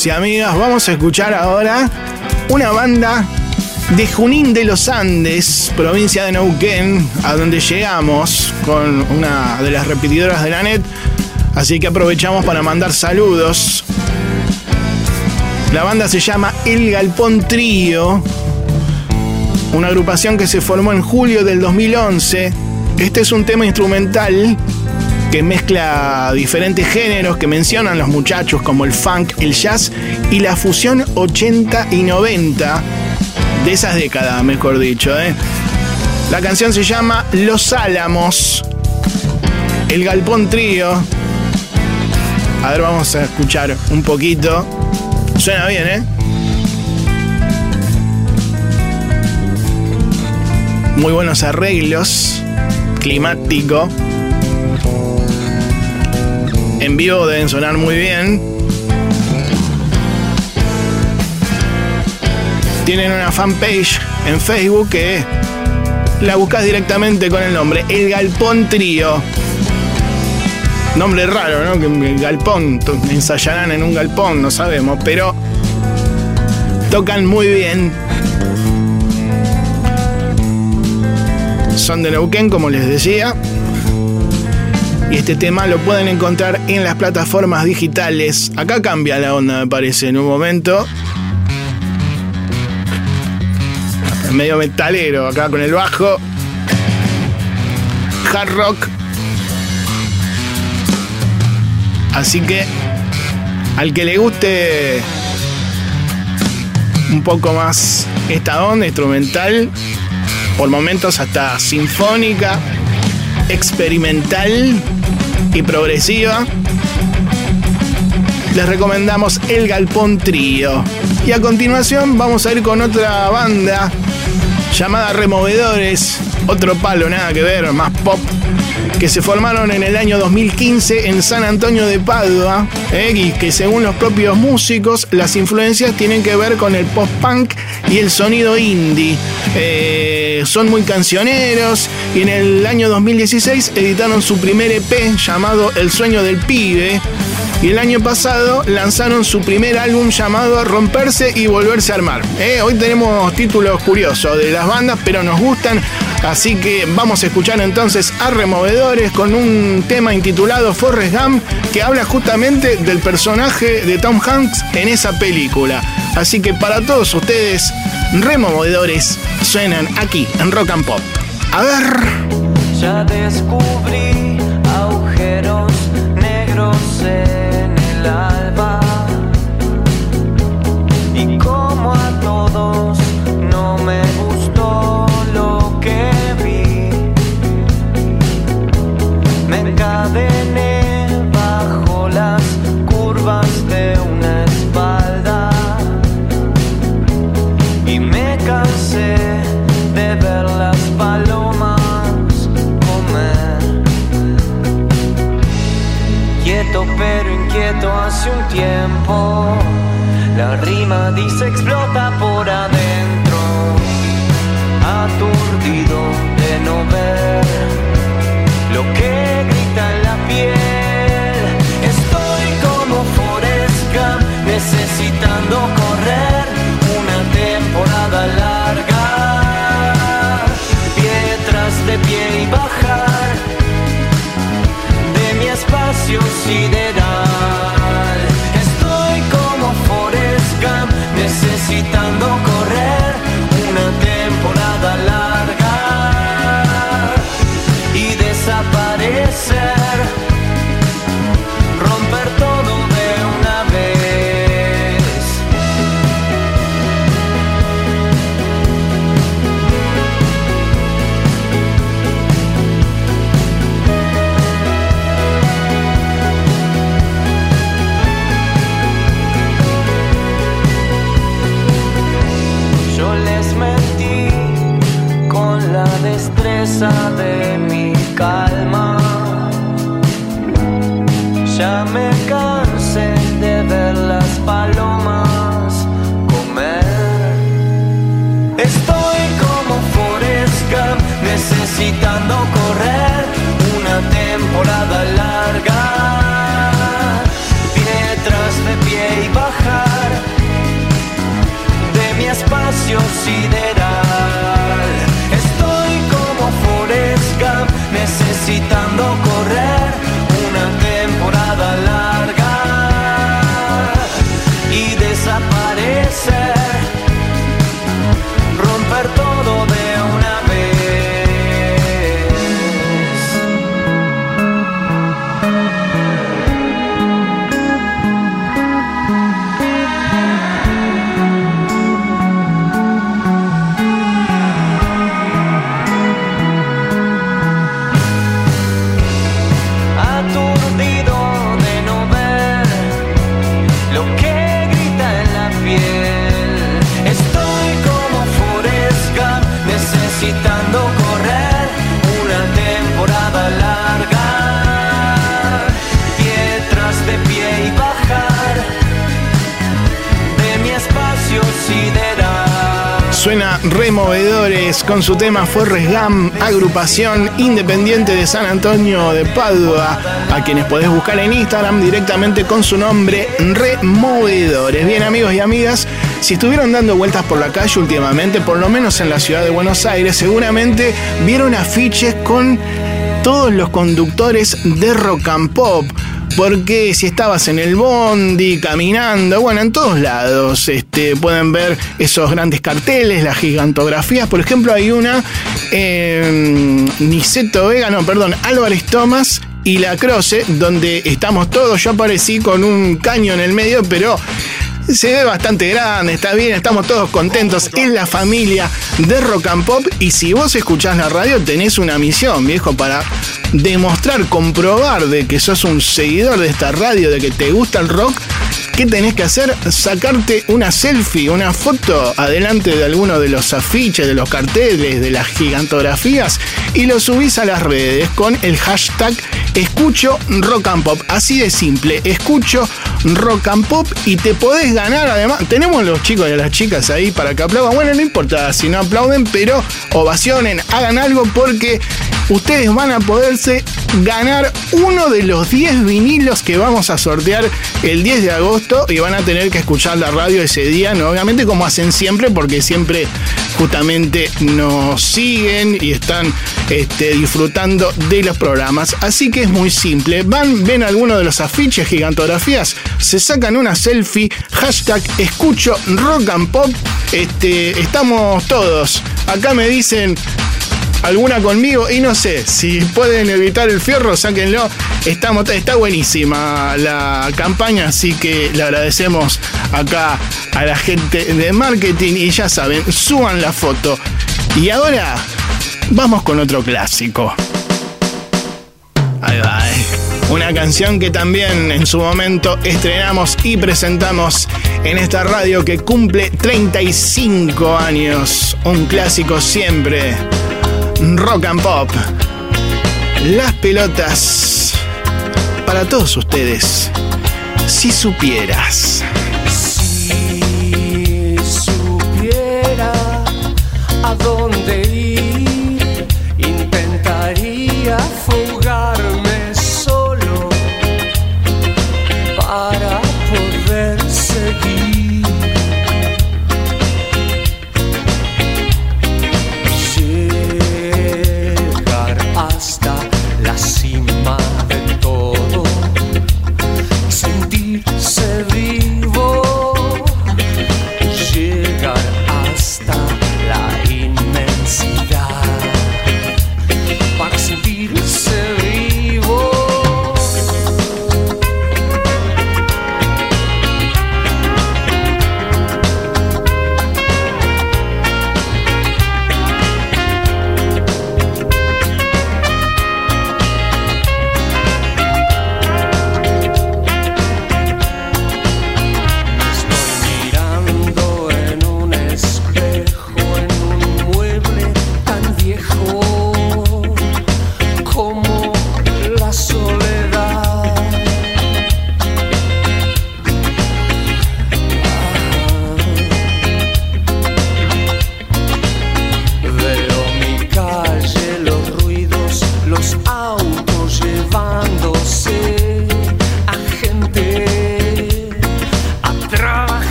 amigos y amigas, vamos a escuchar ahora una banda de Junín de los Andes, provincia de Neuquén, a donde llegamos con una de las repetidoras de la net. Así que aprovechamos para mandar saludos. La banda se llama El Galpón Trío, una agrupación que se formó en julio del 2011. Este es un tema instrumental que mezcla diferentes géneros que mencionan los muchachos como el funk, el jazz y la fusión 80 y 90 de esas décadas, mejor dicho. ¿eh? La canción se llama Los Álamos, el Galpón Trío. A ver, vamos a escuchar un poquito. Suena bien, ¿eh? Muy buenos arreglos, climático. En vivo deben sonar muy bien. Tienen una fanpage en Facebook que la buscas directamente con el nombre El Galpón Trío. Nombre raro, ¿no? El galpón, ensayarán en un galpón, no sabemos, pero tocan muy bien. Son de Neuquén, como les decía. Y este tema lo pueden encontrar en las plataformas digitales. Acá cambia la onda, me parece, en un momento. Medio metalero, acá con el bajo. Hard rock. Así que al que le guste un poco más esta onda instrumental, por momentos hasta sinfónica, experimental y progresiva, les recomendamos El Galpón Trío. Y a continuación vamos a ir con otra banda llamada Removedores, otro palo, nada que ver, más pop, que se formaron en el año 2015 en San Antonio de Padua, eh, y que según los propios músicos, las influencias tienen que ver con el post-punk y el sonido indie. Eh, son muy cancioneros y en el año 2016 editaron su primer EP llamado El sueño del pibe. Y el año pasado lanzaron su primer álbum llamado Romperse y Volverse a Armar. Eh, hoy tenemos títulos curiosos de las bandas, pero nos gustan. Así que vamos a escuchar entonces a Removedores con un tema intitulado Forrest Gump que habla justamente del personaje de Tom Hanks en esa película. Así que para todos ustedes, Removedores suenan aquí en Rock and Pop. A ver. Ya descubrí agujeros negros pero inquieto hace un tiempo, la rima dice explota por adentro, aturdido de no ver necesitando correr una temporada larga. Pie tras de pie y bajar de mi espacio sideral. Estoy como Forrest Gump, necesitando su tema Forrest Gump, agrupación independiente de San Antonio de Padua, a quienes podés buscar en Instagram directamente con su nombre Removedores. Bien amigos y amigas, si estuvieron dando vueltas por la calle últimamente, por lo menos en la ciudad de Buenos Aires, seguramente vieron afiches con todos los conductores de rock and pop. Porque si estabas en el bondi, caminando, bueno, en todos lados este, pueden ver esos grandes carteles, las gigantografías. Por ejemplo, hay una, eh, Niceto Vega, no, perdón, Álvarez Tomás y La Croce, donde estamos todos. Yo aparecí con un caño en el medio, pero se ve bastante grande, está bien, estamos todos contentos. Es la familia de Rock and Pop. Y si vos escuchás la radio, tenés una misión, viejo, para demostrar, comprobar de que sos un seguidor de esta radio, de que te gusta el rock. ¿Qué tenés que hacer? Sacarte una selfie, una foto adelante de alguno de los afiches, de los carteles, de las gigantografías y lo subís a las redes con el hashtag escucho rock and pop. Así de simple, escucho rock and pop y te podés ganar además. Tenemos los chicos y las chicas ahí para que aplaudan. Bueno, no importa si no aplauden, pero ovacionen, hagan algo porque ustedes van a poderse ganar uno de los 10 vinilos que vamos a sortear el 10 de agosto y van a tener que escuchar la radio ese día, ¿no? obviamente como hacen siempre, porque siempre justamente nos siguen y están este, disfrutando de los programas. Así que es muy simple. Van, ven alguno de los afiches, gigantografías, se sacan una selfie, hashtag escucho rock and pop. Este, estamos todos. Acá me dicen alguna conmigo y no sé, si pueden evitar el fierro, sáquenlo. Está buenísima la campaña, así que le agradecemos acá a la gente de marketing y ya saben, suban la foto. Y ahora vamos con otro clásico. Ahí va. eh. Una canción que también en su momento estrenamos y presentamos en esta radio que cumple 35 años. Un clásico siempre. Rock and Pop. Las pelotas para todos ustedes. Si supieras.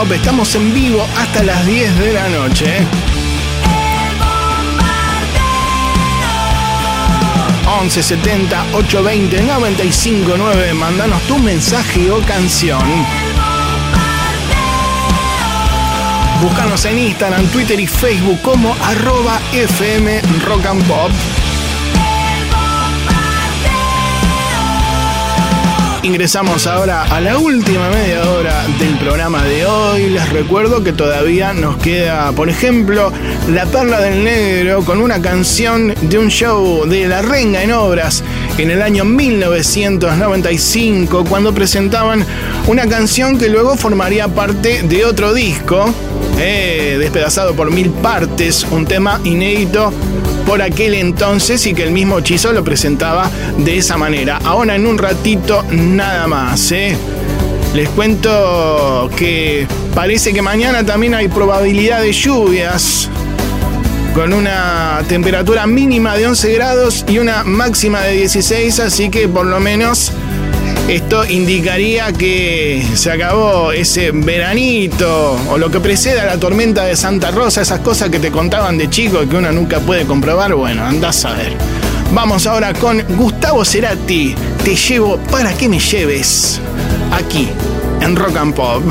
Pop, estamos en vivo hasta las 10 de la noche. 11 70 820 95 9. Mandanos tu mensaje o canción. Búscanos en Instagram, Twitter y Facebook como arroba FM Rock and Pop. Ingresamos ahora a la última media hora del programa de hoy. Les recuerdo que todavía nos queda, por ejemplo, La Perla del Negro con una canción de un show de La Renga en Obras en el año 1995 cuando presentaban una canción que luego formaría parte de otro disco, eh, despedazado por mil partes, un tema inédito por aquel entonces y que el mismo Chizo lo presentaba de esa manera. Ahora en un ratito nada más, ¿eh? Les cuento que parece que mañana también hay probabilidad de lluvias con una temperatura mínima de 11 grados y una máxima de 16, así que por lo menos esto indicaría que se acabó ese veranito o lo que precede a la tormenta de Santa Rosa, esas cosas que te contaban de chico que uno nunca puede comprobar. Bueno, andás a ver. Vamos ahora con Gustavo Cerati. Te llevo para que me lleves aquí en Rock and Pop.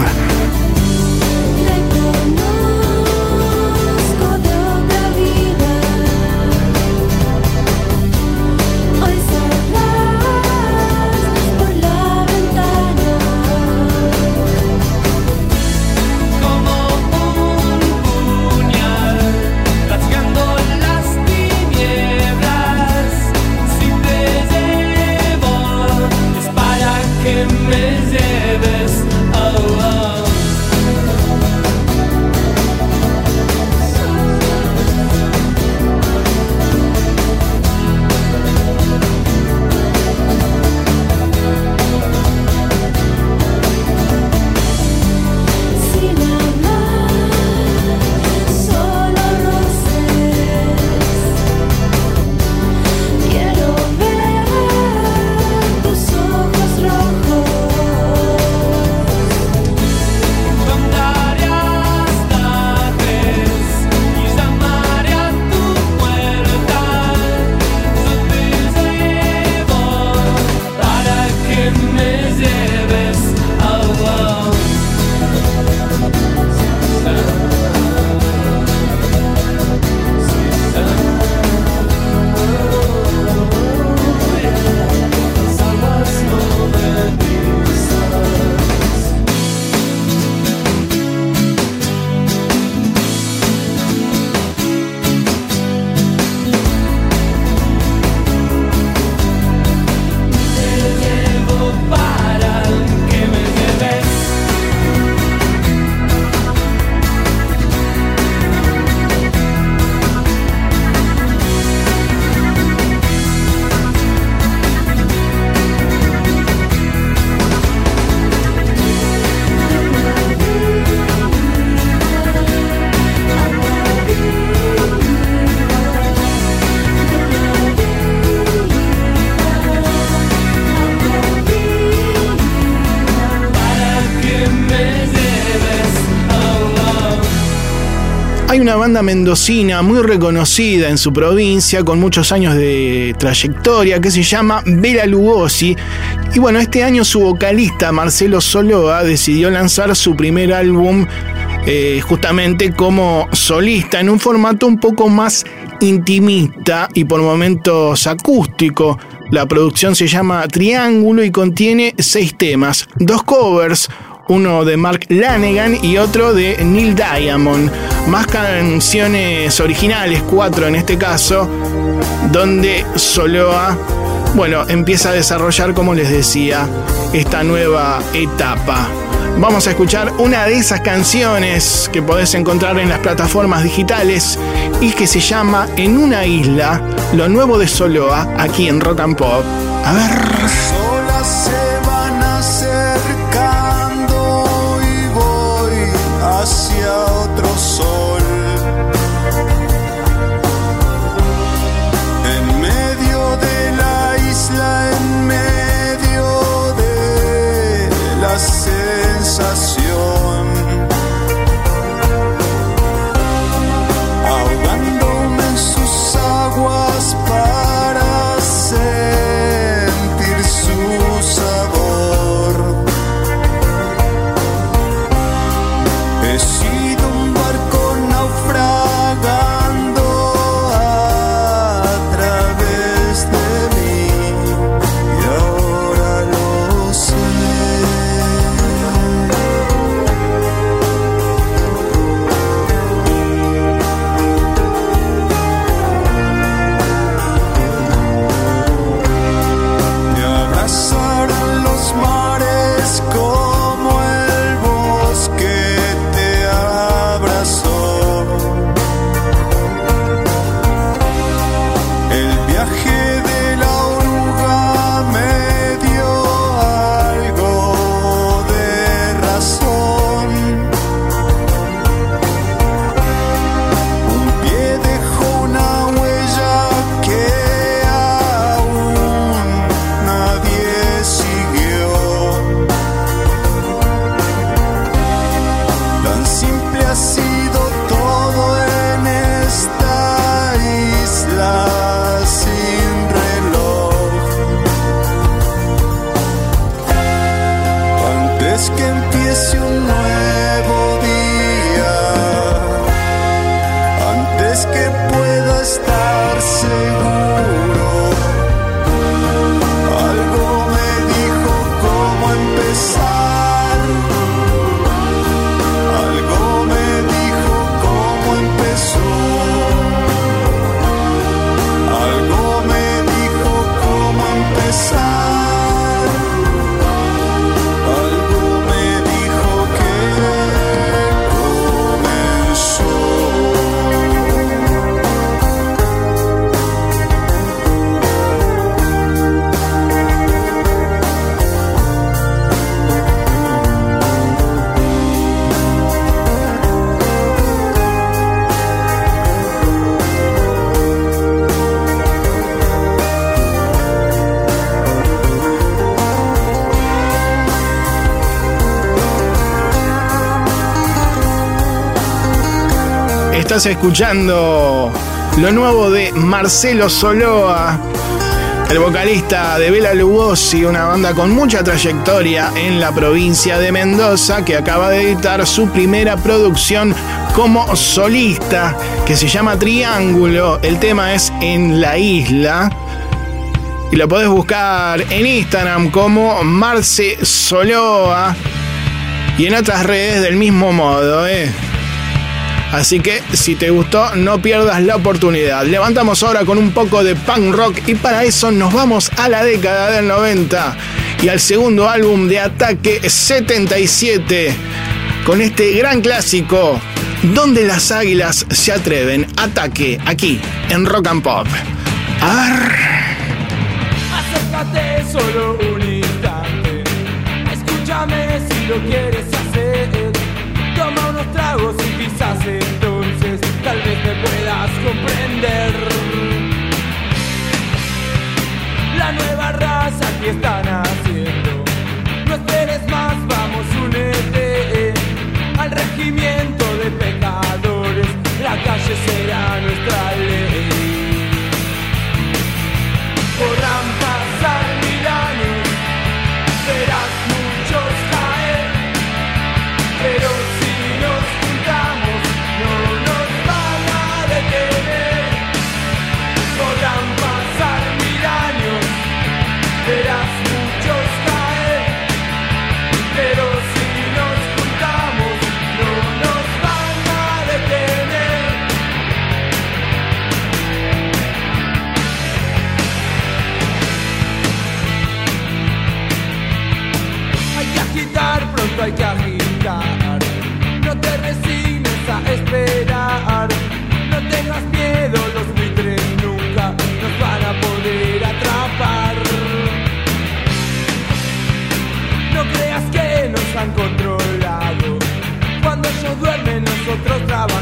Hay una banda mendocina muy reconocida en su provincia, con muchos años de trayectoria, que se llama Bela Lugosi. Y bueno, este año su vocalista Marcelo Soloa decidió lanzar su primer álbum eh, justamente como solista, en un formato un poco más intimista y por momentos acústico. La producción se llama Triángulo y contiene seis temas, dos covers, uno de Mark Lanegan y otro de Neil Diamond. Más canciones originales, cuatro en este caso, donde Soloa, bueno, empieza a desarrollar, como les decía, esta nueva etapa. Vamos a escuchar una de esas canciones que podés encontrar en las plataformas digitales y que se llama En una isla, lo nuevo de Soloa, aquí en Rock and Pop. A ver. Estás escuchando lo nuevo de Marcelo Soloa, el vocalista de Bela Lugosi, una banda con mucha trayectoria en la provincia de Mendoza, que acaba de editar su primera producción como solista, que se llama Triángulo. El tema es En la Isla. Y lo podés buscar en Instagram como Marce Soloa y en otras redes del mismo modo, ¿eh? Así que si te gustó, no pierdas la oportunidad. Levantamos ahora con un poco de punk rock y para eso nos vamos a la década del 90 y al segundo álbum de Ataque 77 con este gran clásico donde las águilas se atreven. Ataque aquí en Rock and Pop. Acércate solo un instante. Escúchame si lo quieres entonces tal vez me puedas comprender. La nueva raza que están haciendo. No esperes más, vamos, únete al regimiento de pecadores. La calle será nuestra ley. Duermen, nosotros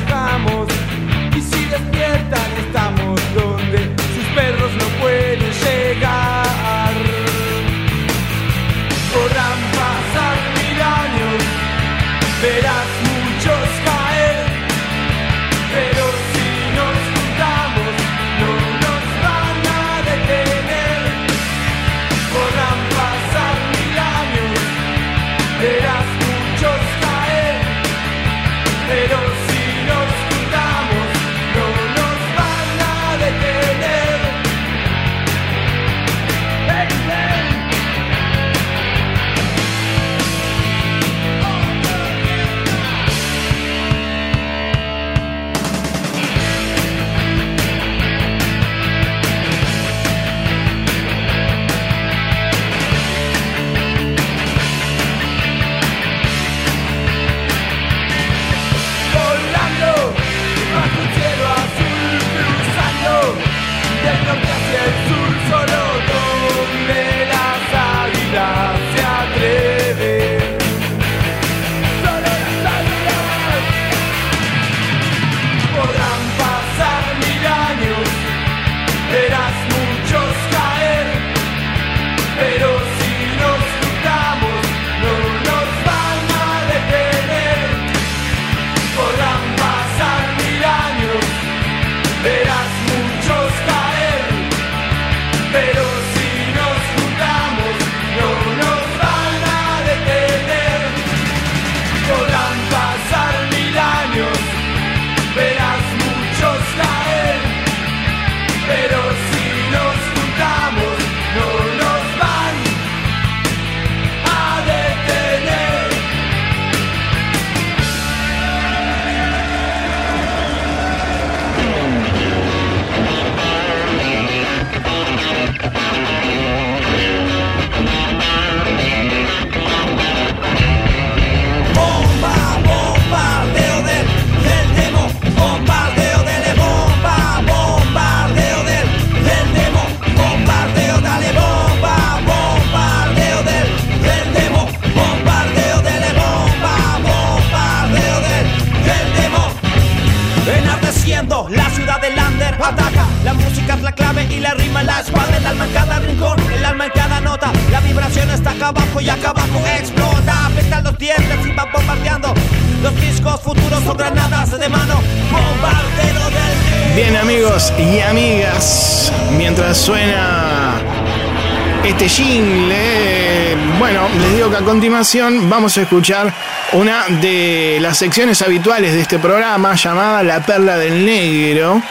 jingle, bueno, les digo que a continuación vamos a escuchar una de las secciones habituales de este programa llamada La Perla del Negro,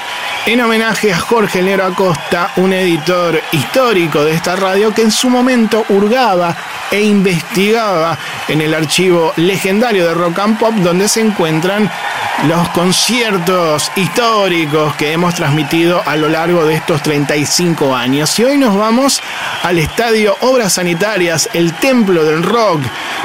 en homenaje a Jorge Nero Acosta, un editor histórico de esta radio que en su momento hurgaba e investigaba en el archivo legendario de Rock and Pop donde se encuentran los conciertos históricos que hemos transmitido a lo largo de estos 35 años. Y hoy nos vamos al estadio Obras Sanitarias, el Templo del Rock,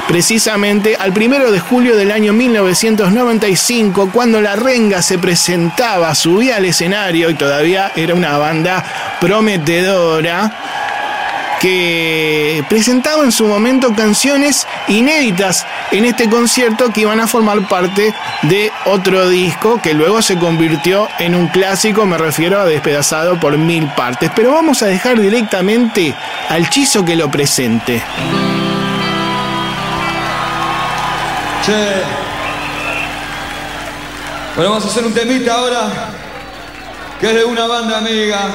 precisamente al primero de julio del año 1995, cuando la Renga se presentaba, subía al escenario y todavía era una banda prometedora que presentaba en su momento canciones inéditas en este concierto que iban a formar parte de otro disco que luego se convirtió en un clásico, me refiero a Despedazado por mil partes. Pero vamos a dejar directamente al Chizo que lo presente. Che. Bueno, vamos a hacer un temita ahora, que es de una banda amiga,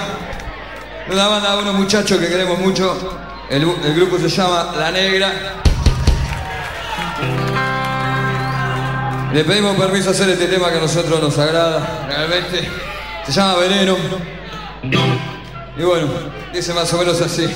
de una banda de unos muchachos que queremos mucho. El, el grupo se llama La Negra. Le pedimos permiso a hacer este tema que a nosotros nos agrada, realmente. Se llama Veneno. Y bueno, dice más o menos así.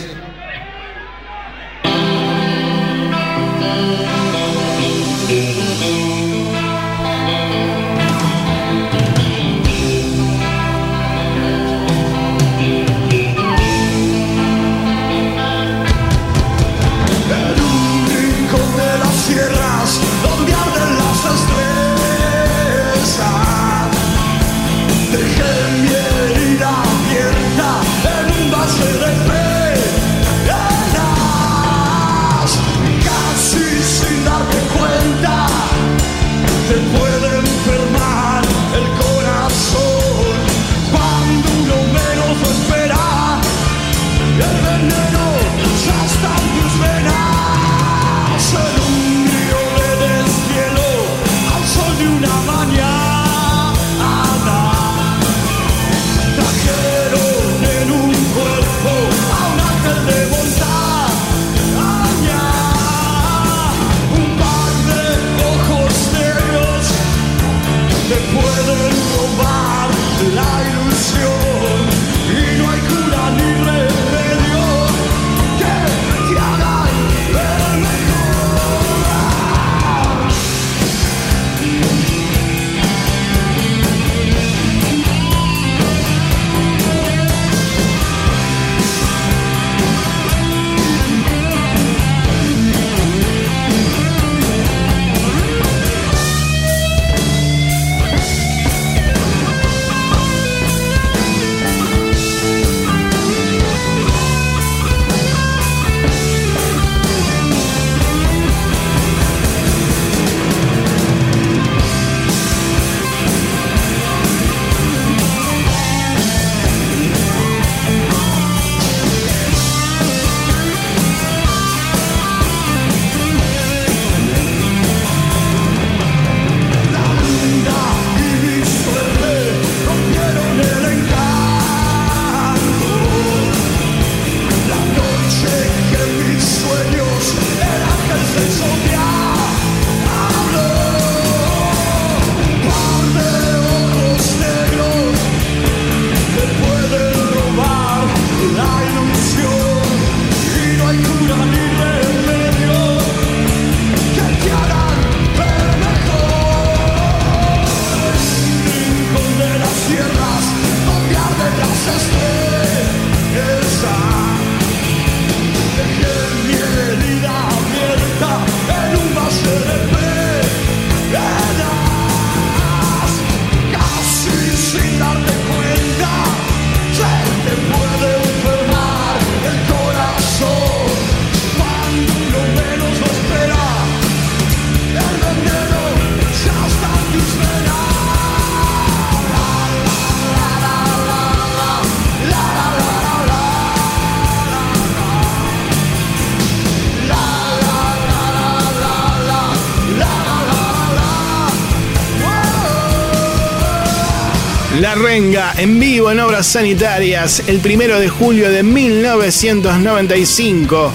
Sanitarias el primero de julio de 1995.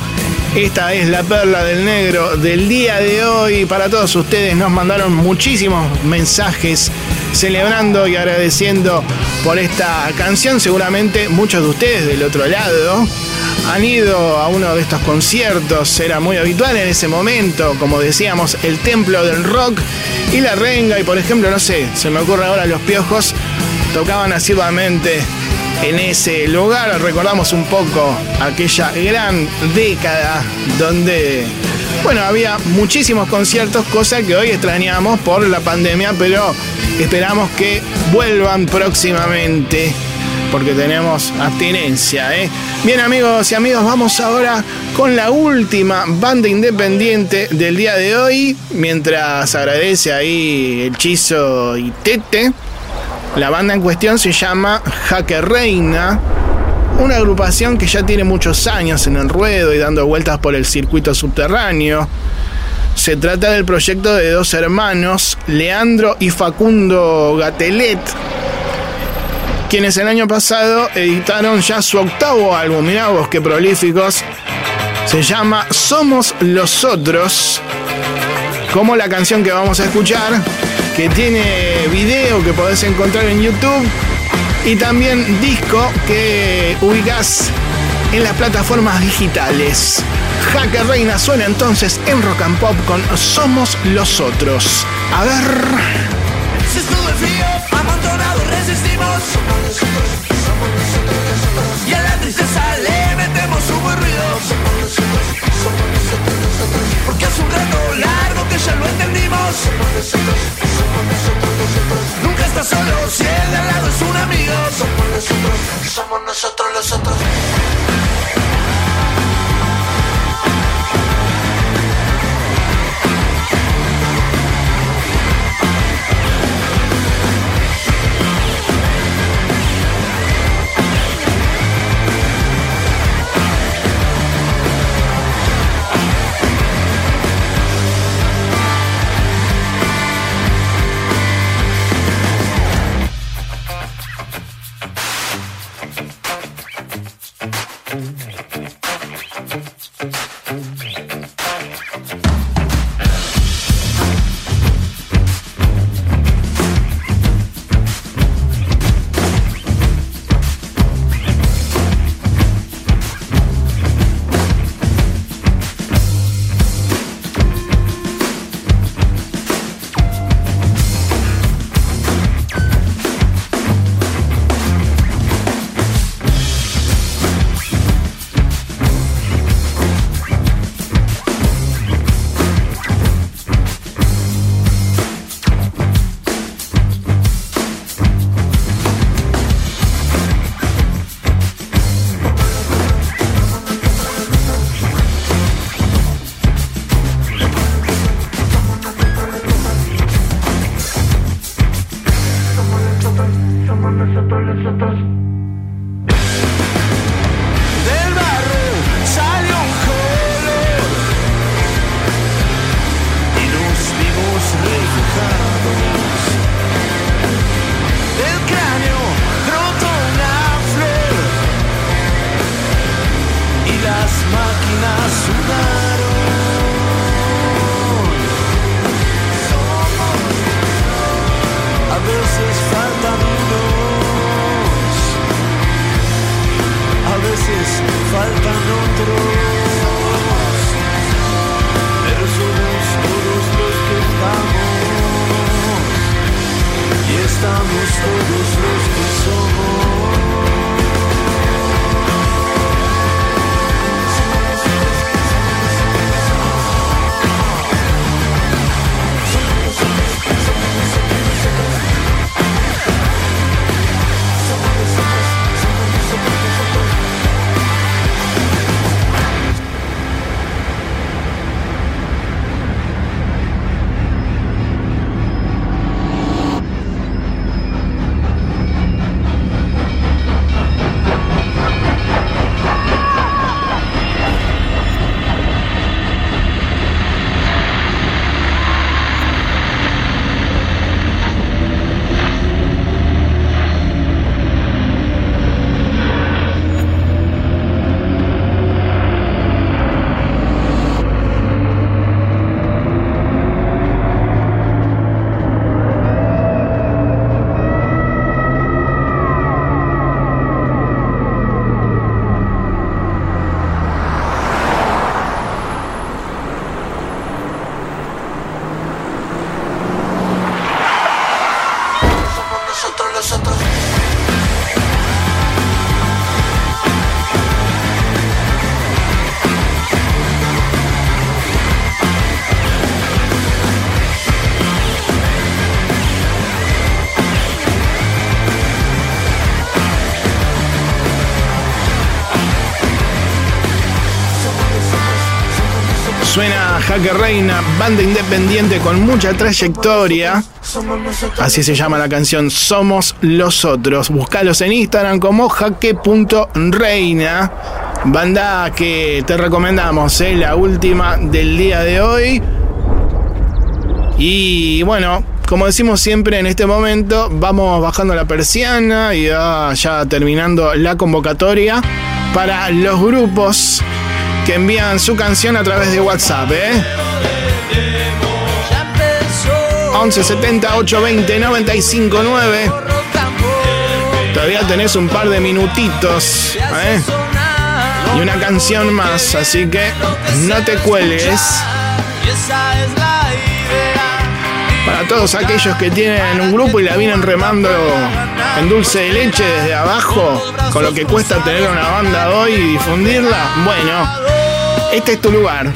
Esta es la perla del negro del día de hoy. Para todos ustedes nos mandaron muchísimos mensajes celebrando y agradeciendo por esta canción. Seguramente muchos de ustedes del otro lado han ido a uno de estos conciertos. Era muy habitual en ese momento, como decíamos, el templo del rock y la renga. Y por ejemplo, no sé, se me ocurre ahora los piojos tocaban asiduamente en ese lugar. Recordamos un poco aquella gran década donde, bueno, había muchísimos conciertos, cosa que hoy extrañamos por la pandemia, pero esperamos que vuelvan próximamente. Porque tenemos abstinencia, ¿eh? Bien amigos y amigos, vamos ahora con la última banda independiente del día de hoy. Mientras agradece ahí el Chizo y Tete. La banda en cuestión se llama Jaque Reina, una agrupación que ya tiene muchos años en el ruedo y dando vueltas por el circuito subterráneo. Se trata del proyecto de dos hermanos, Leandro y Facundo Gatelet, quienes el año pasado editaron ya su octavo álbum, mirá vos qué prolíficos, se llama Somos los Otros, como la canción que vamos a escuchar, que tiene video que podés encontrar en YouTube y también disco que ubicás en las plataformas digitales. Jaque Reina suena entonces en Rock and Pop con Somos los Otros. A ver. Resistimos. Y ya lo entendimos. Nunca estás solo si el de al lado es un amigo. Somos nosotros los otros. Jaque Reina, banda independiente con mucha trayectoria. Así se llama la canción Somos los Otros. Búscalos en Instagram como jaque.reina. Banda que te recomendamos, ¿eh? la última del día de hoy. Y bueno, como decimos siempre en este momento, vamos bajando la persiana y ya terminando la convocatoria para los grupos que envían su canción a través de WhatsApp. ¿eh? 11 70 820 959. Todavía tenés un par de minutitos ¿eh? y una canción más, así que no te cuelgues. Para todos aquellos que tienen un grupo y la vienen remando en dulce de leche desde abajo, con lo que cuesta tener una banda hoy y difundirla, bueno, este es tu lugar.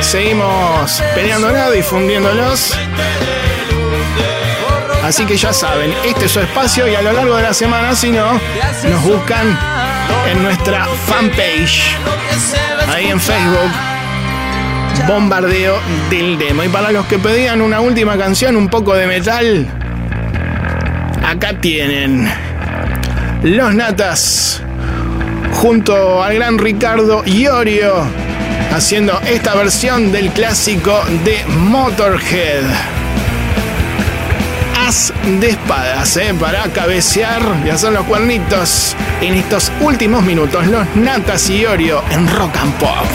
Seguimos peleándola, difundiéndolos. Así que ya saben, este es su espacio y a lo largo de la semana, si no, nos buscan en nuestra fanpage, ahí en Facebook bombardeo del demo. Y para los que pedían una última canción, un poco de metal, acá tienen Los Natas junto al gran Ricardo Iorio haciendo esta versión del clásico de Motorhead. As de espadas, ¿eh? para cabecear, ya son los cuernitos en estos últimos minutos. Los Natas y Iorio en Rock and Pop.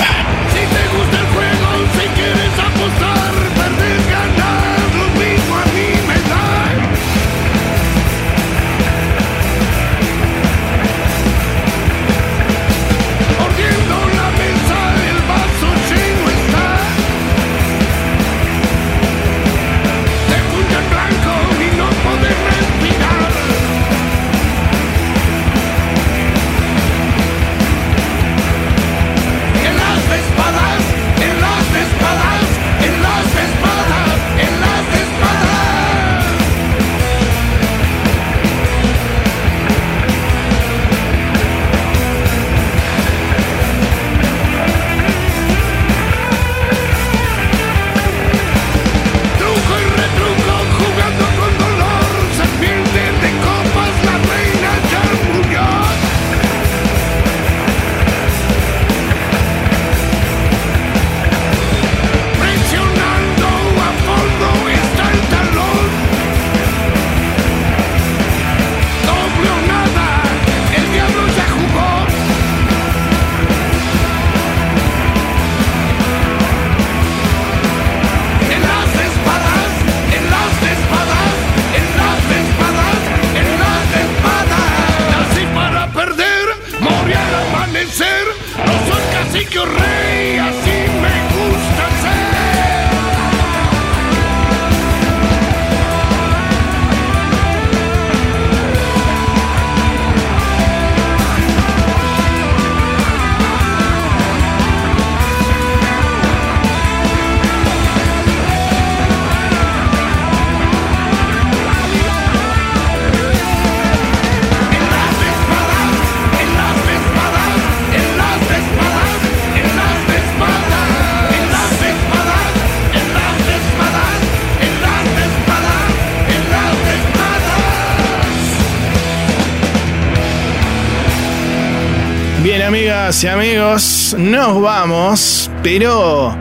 Amigas y amigos, nos vamos, pero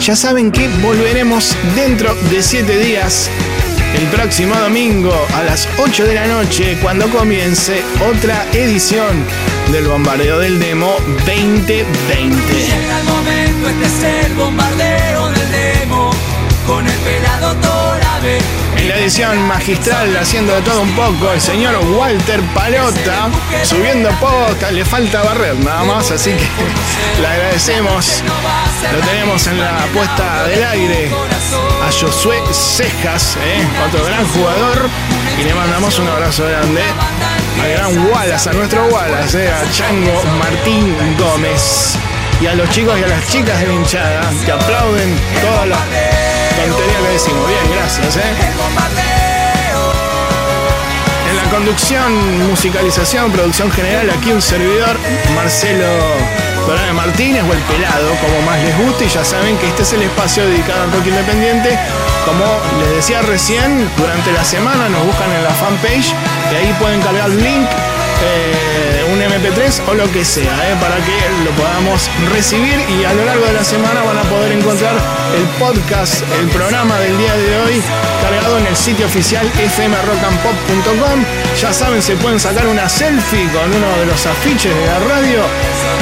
ya saben que volveremos dentro de 7 días, el próximo domingo a las 8 de la noche, cuando comience otra edición del Bombardeo del Demo 2020. Llega el momento, este es el bombardeo del demo con el pelado Torabe. Edición magistral, haciendo de todo un poco, el señor Walter Palota, subiendo posta, le falta barrer nada más, así que [LAUGHS] le agradecemos. Lo tenemos en la puesta del aire a Josué Cejas, ¿eh? otro gran jugador, y le mandamos un abrazo grande al gran Wallace, a nuestro Wallace, ¿eh? a Chango Martín Gómez. Y a los chicos y a las chicas de la hinchada que aplauden todas las que decimos. Bien, gracias. ¿eh? En la conducción, musicalización, producción general, aquí un servidor, Marcelo Torame Martínez o El Pelado, como más les guste, y ya saben que este es el espacio dedicado al rock independiente. Como les decía recién, durante la semana nos buscan en la fanpage y ahí pueden cargar el link, eh, un MP3 o lo que sea, eh, para que lo podamos recibir y a lo largo de la semana van a poder encontrar el podcast, el programa del día de hoy cargado en el sitio oficial fmrockandpop.com. Ya saben, se pueden sacar una selfie con uno de los afiches de la radio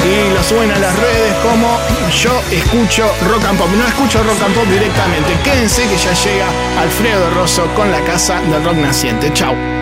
y lo suben a las redes como yo escucho rock and pop. No escucho rock and pop directamente. Quédense que ya llega Alfredo Rosso con la casa del rock naciente. Chau.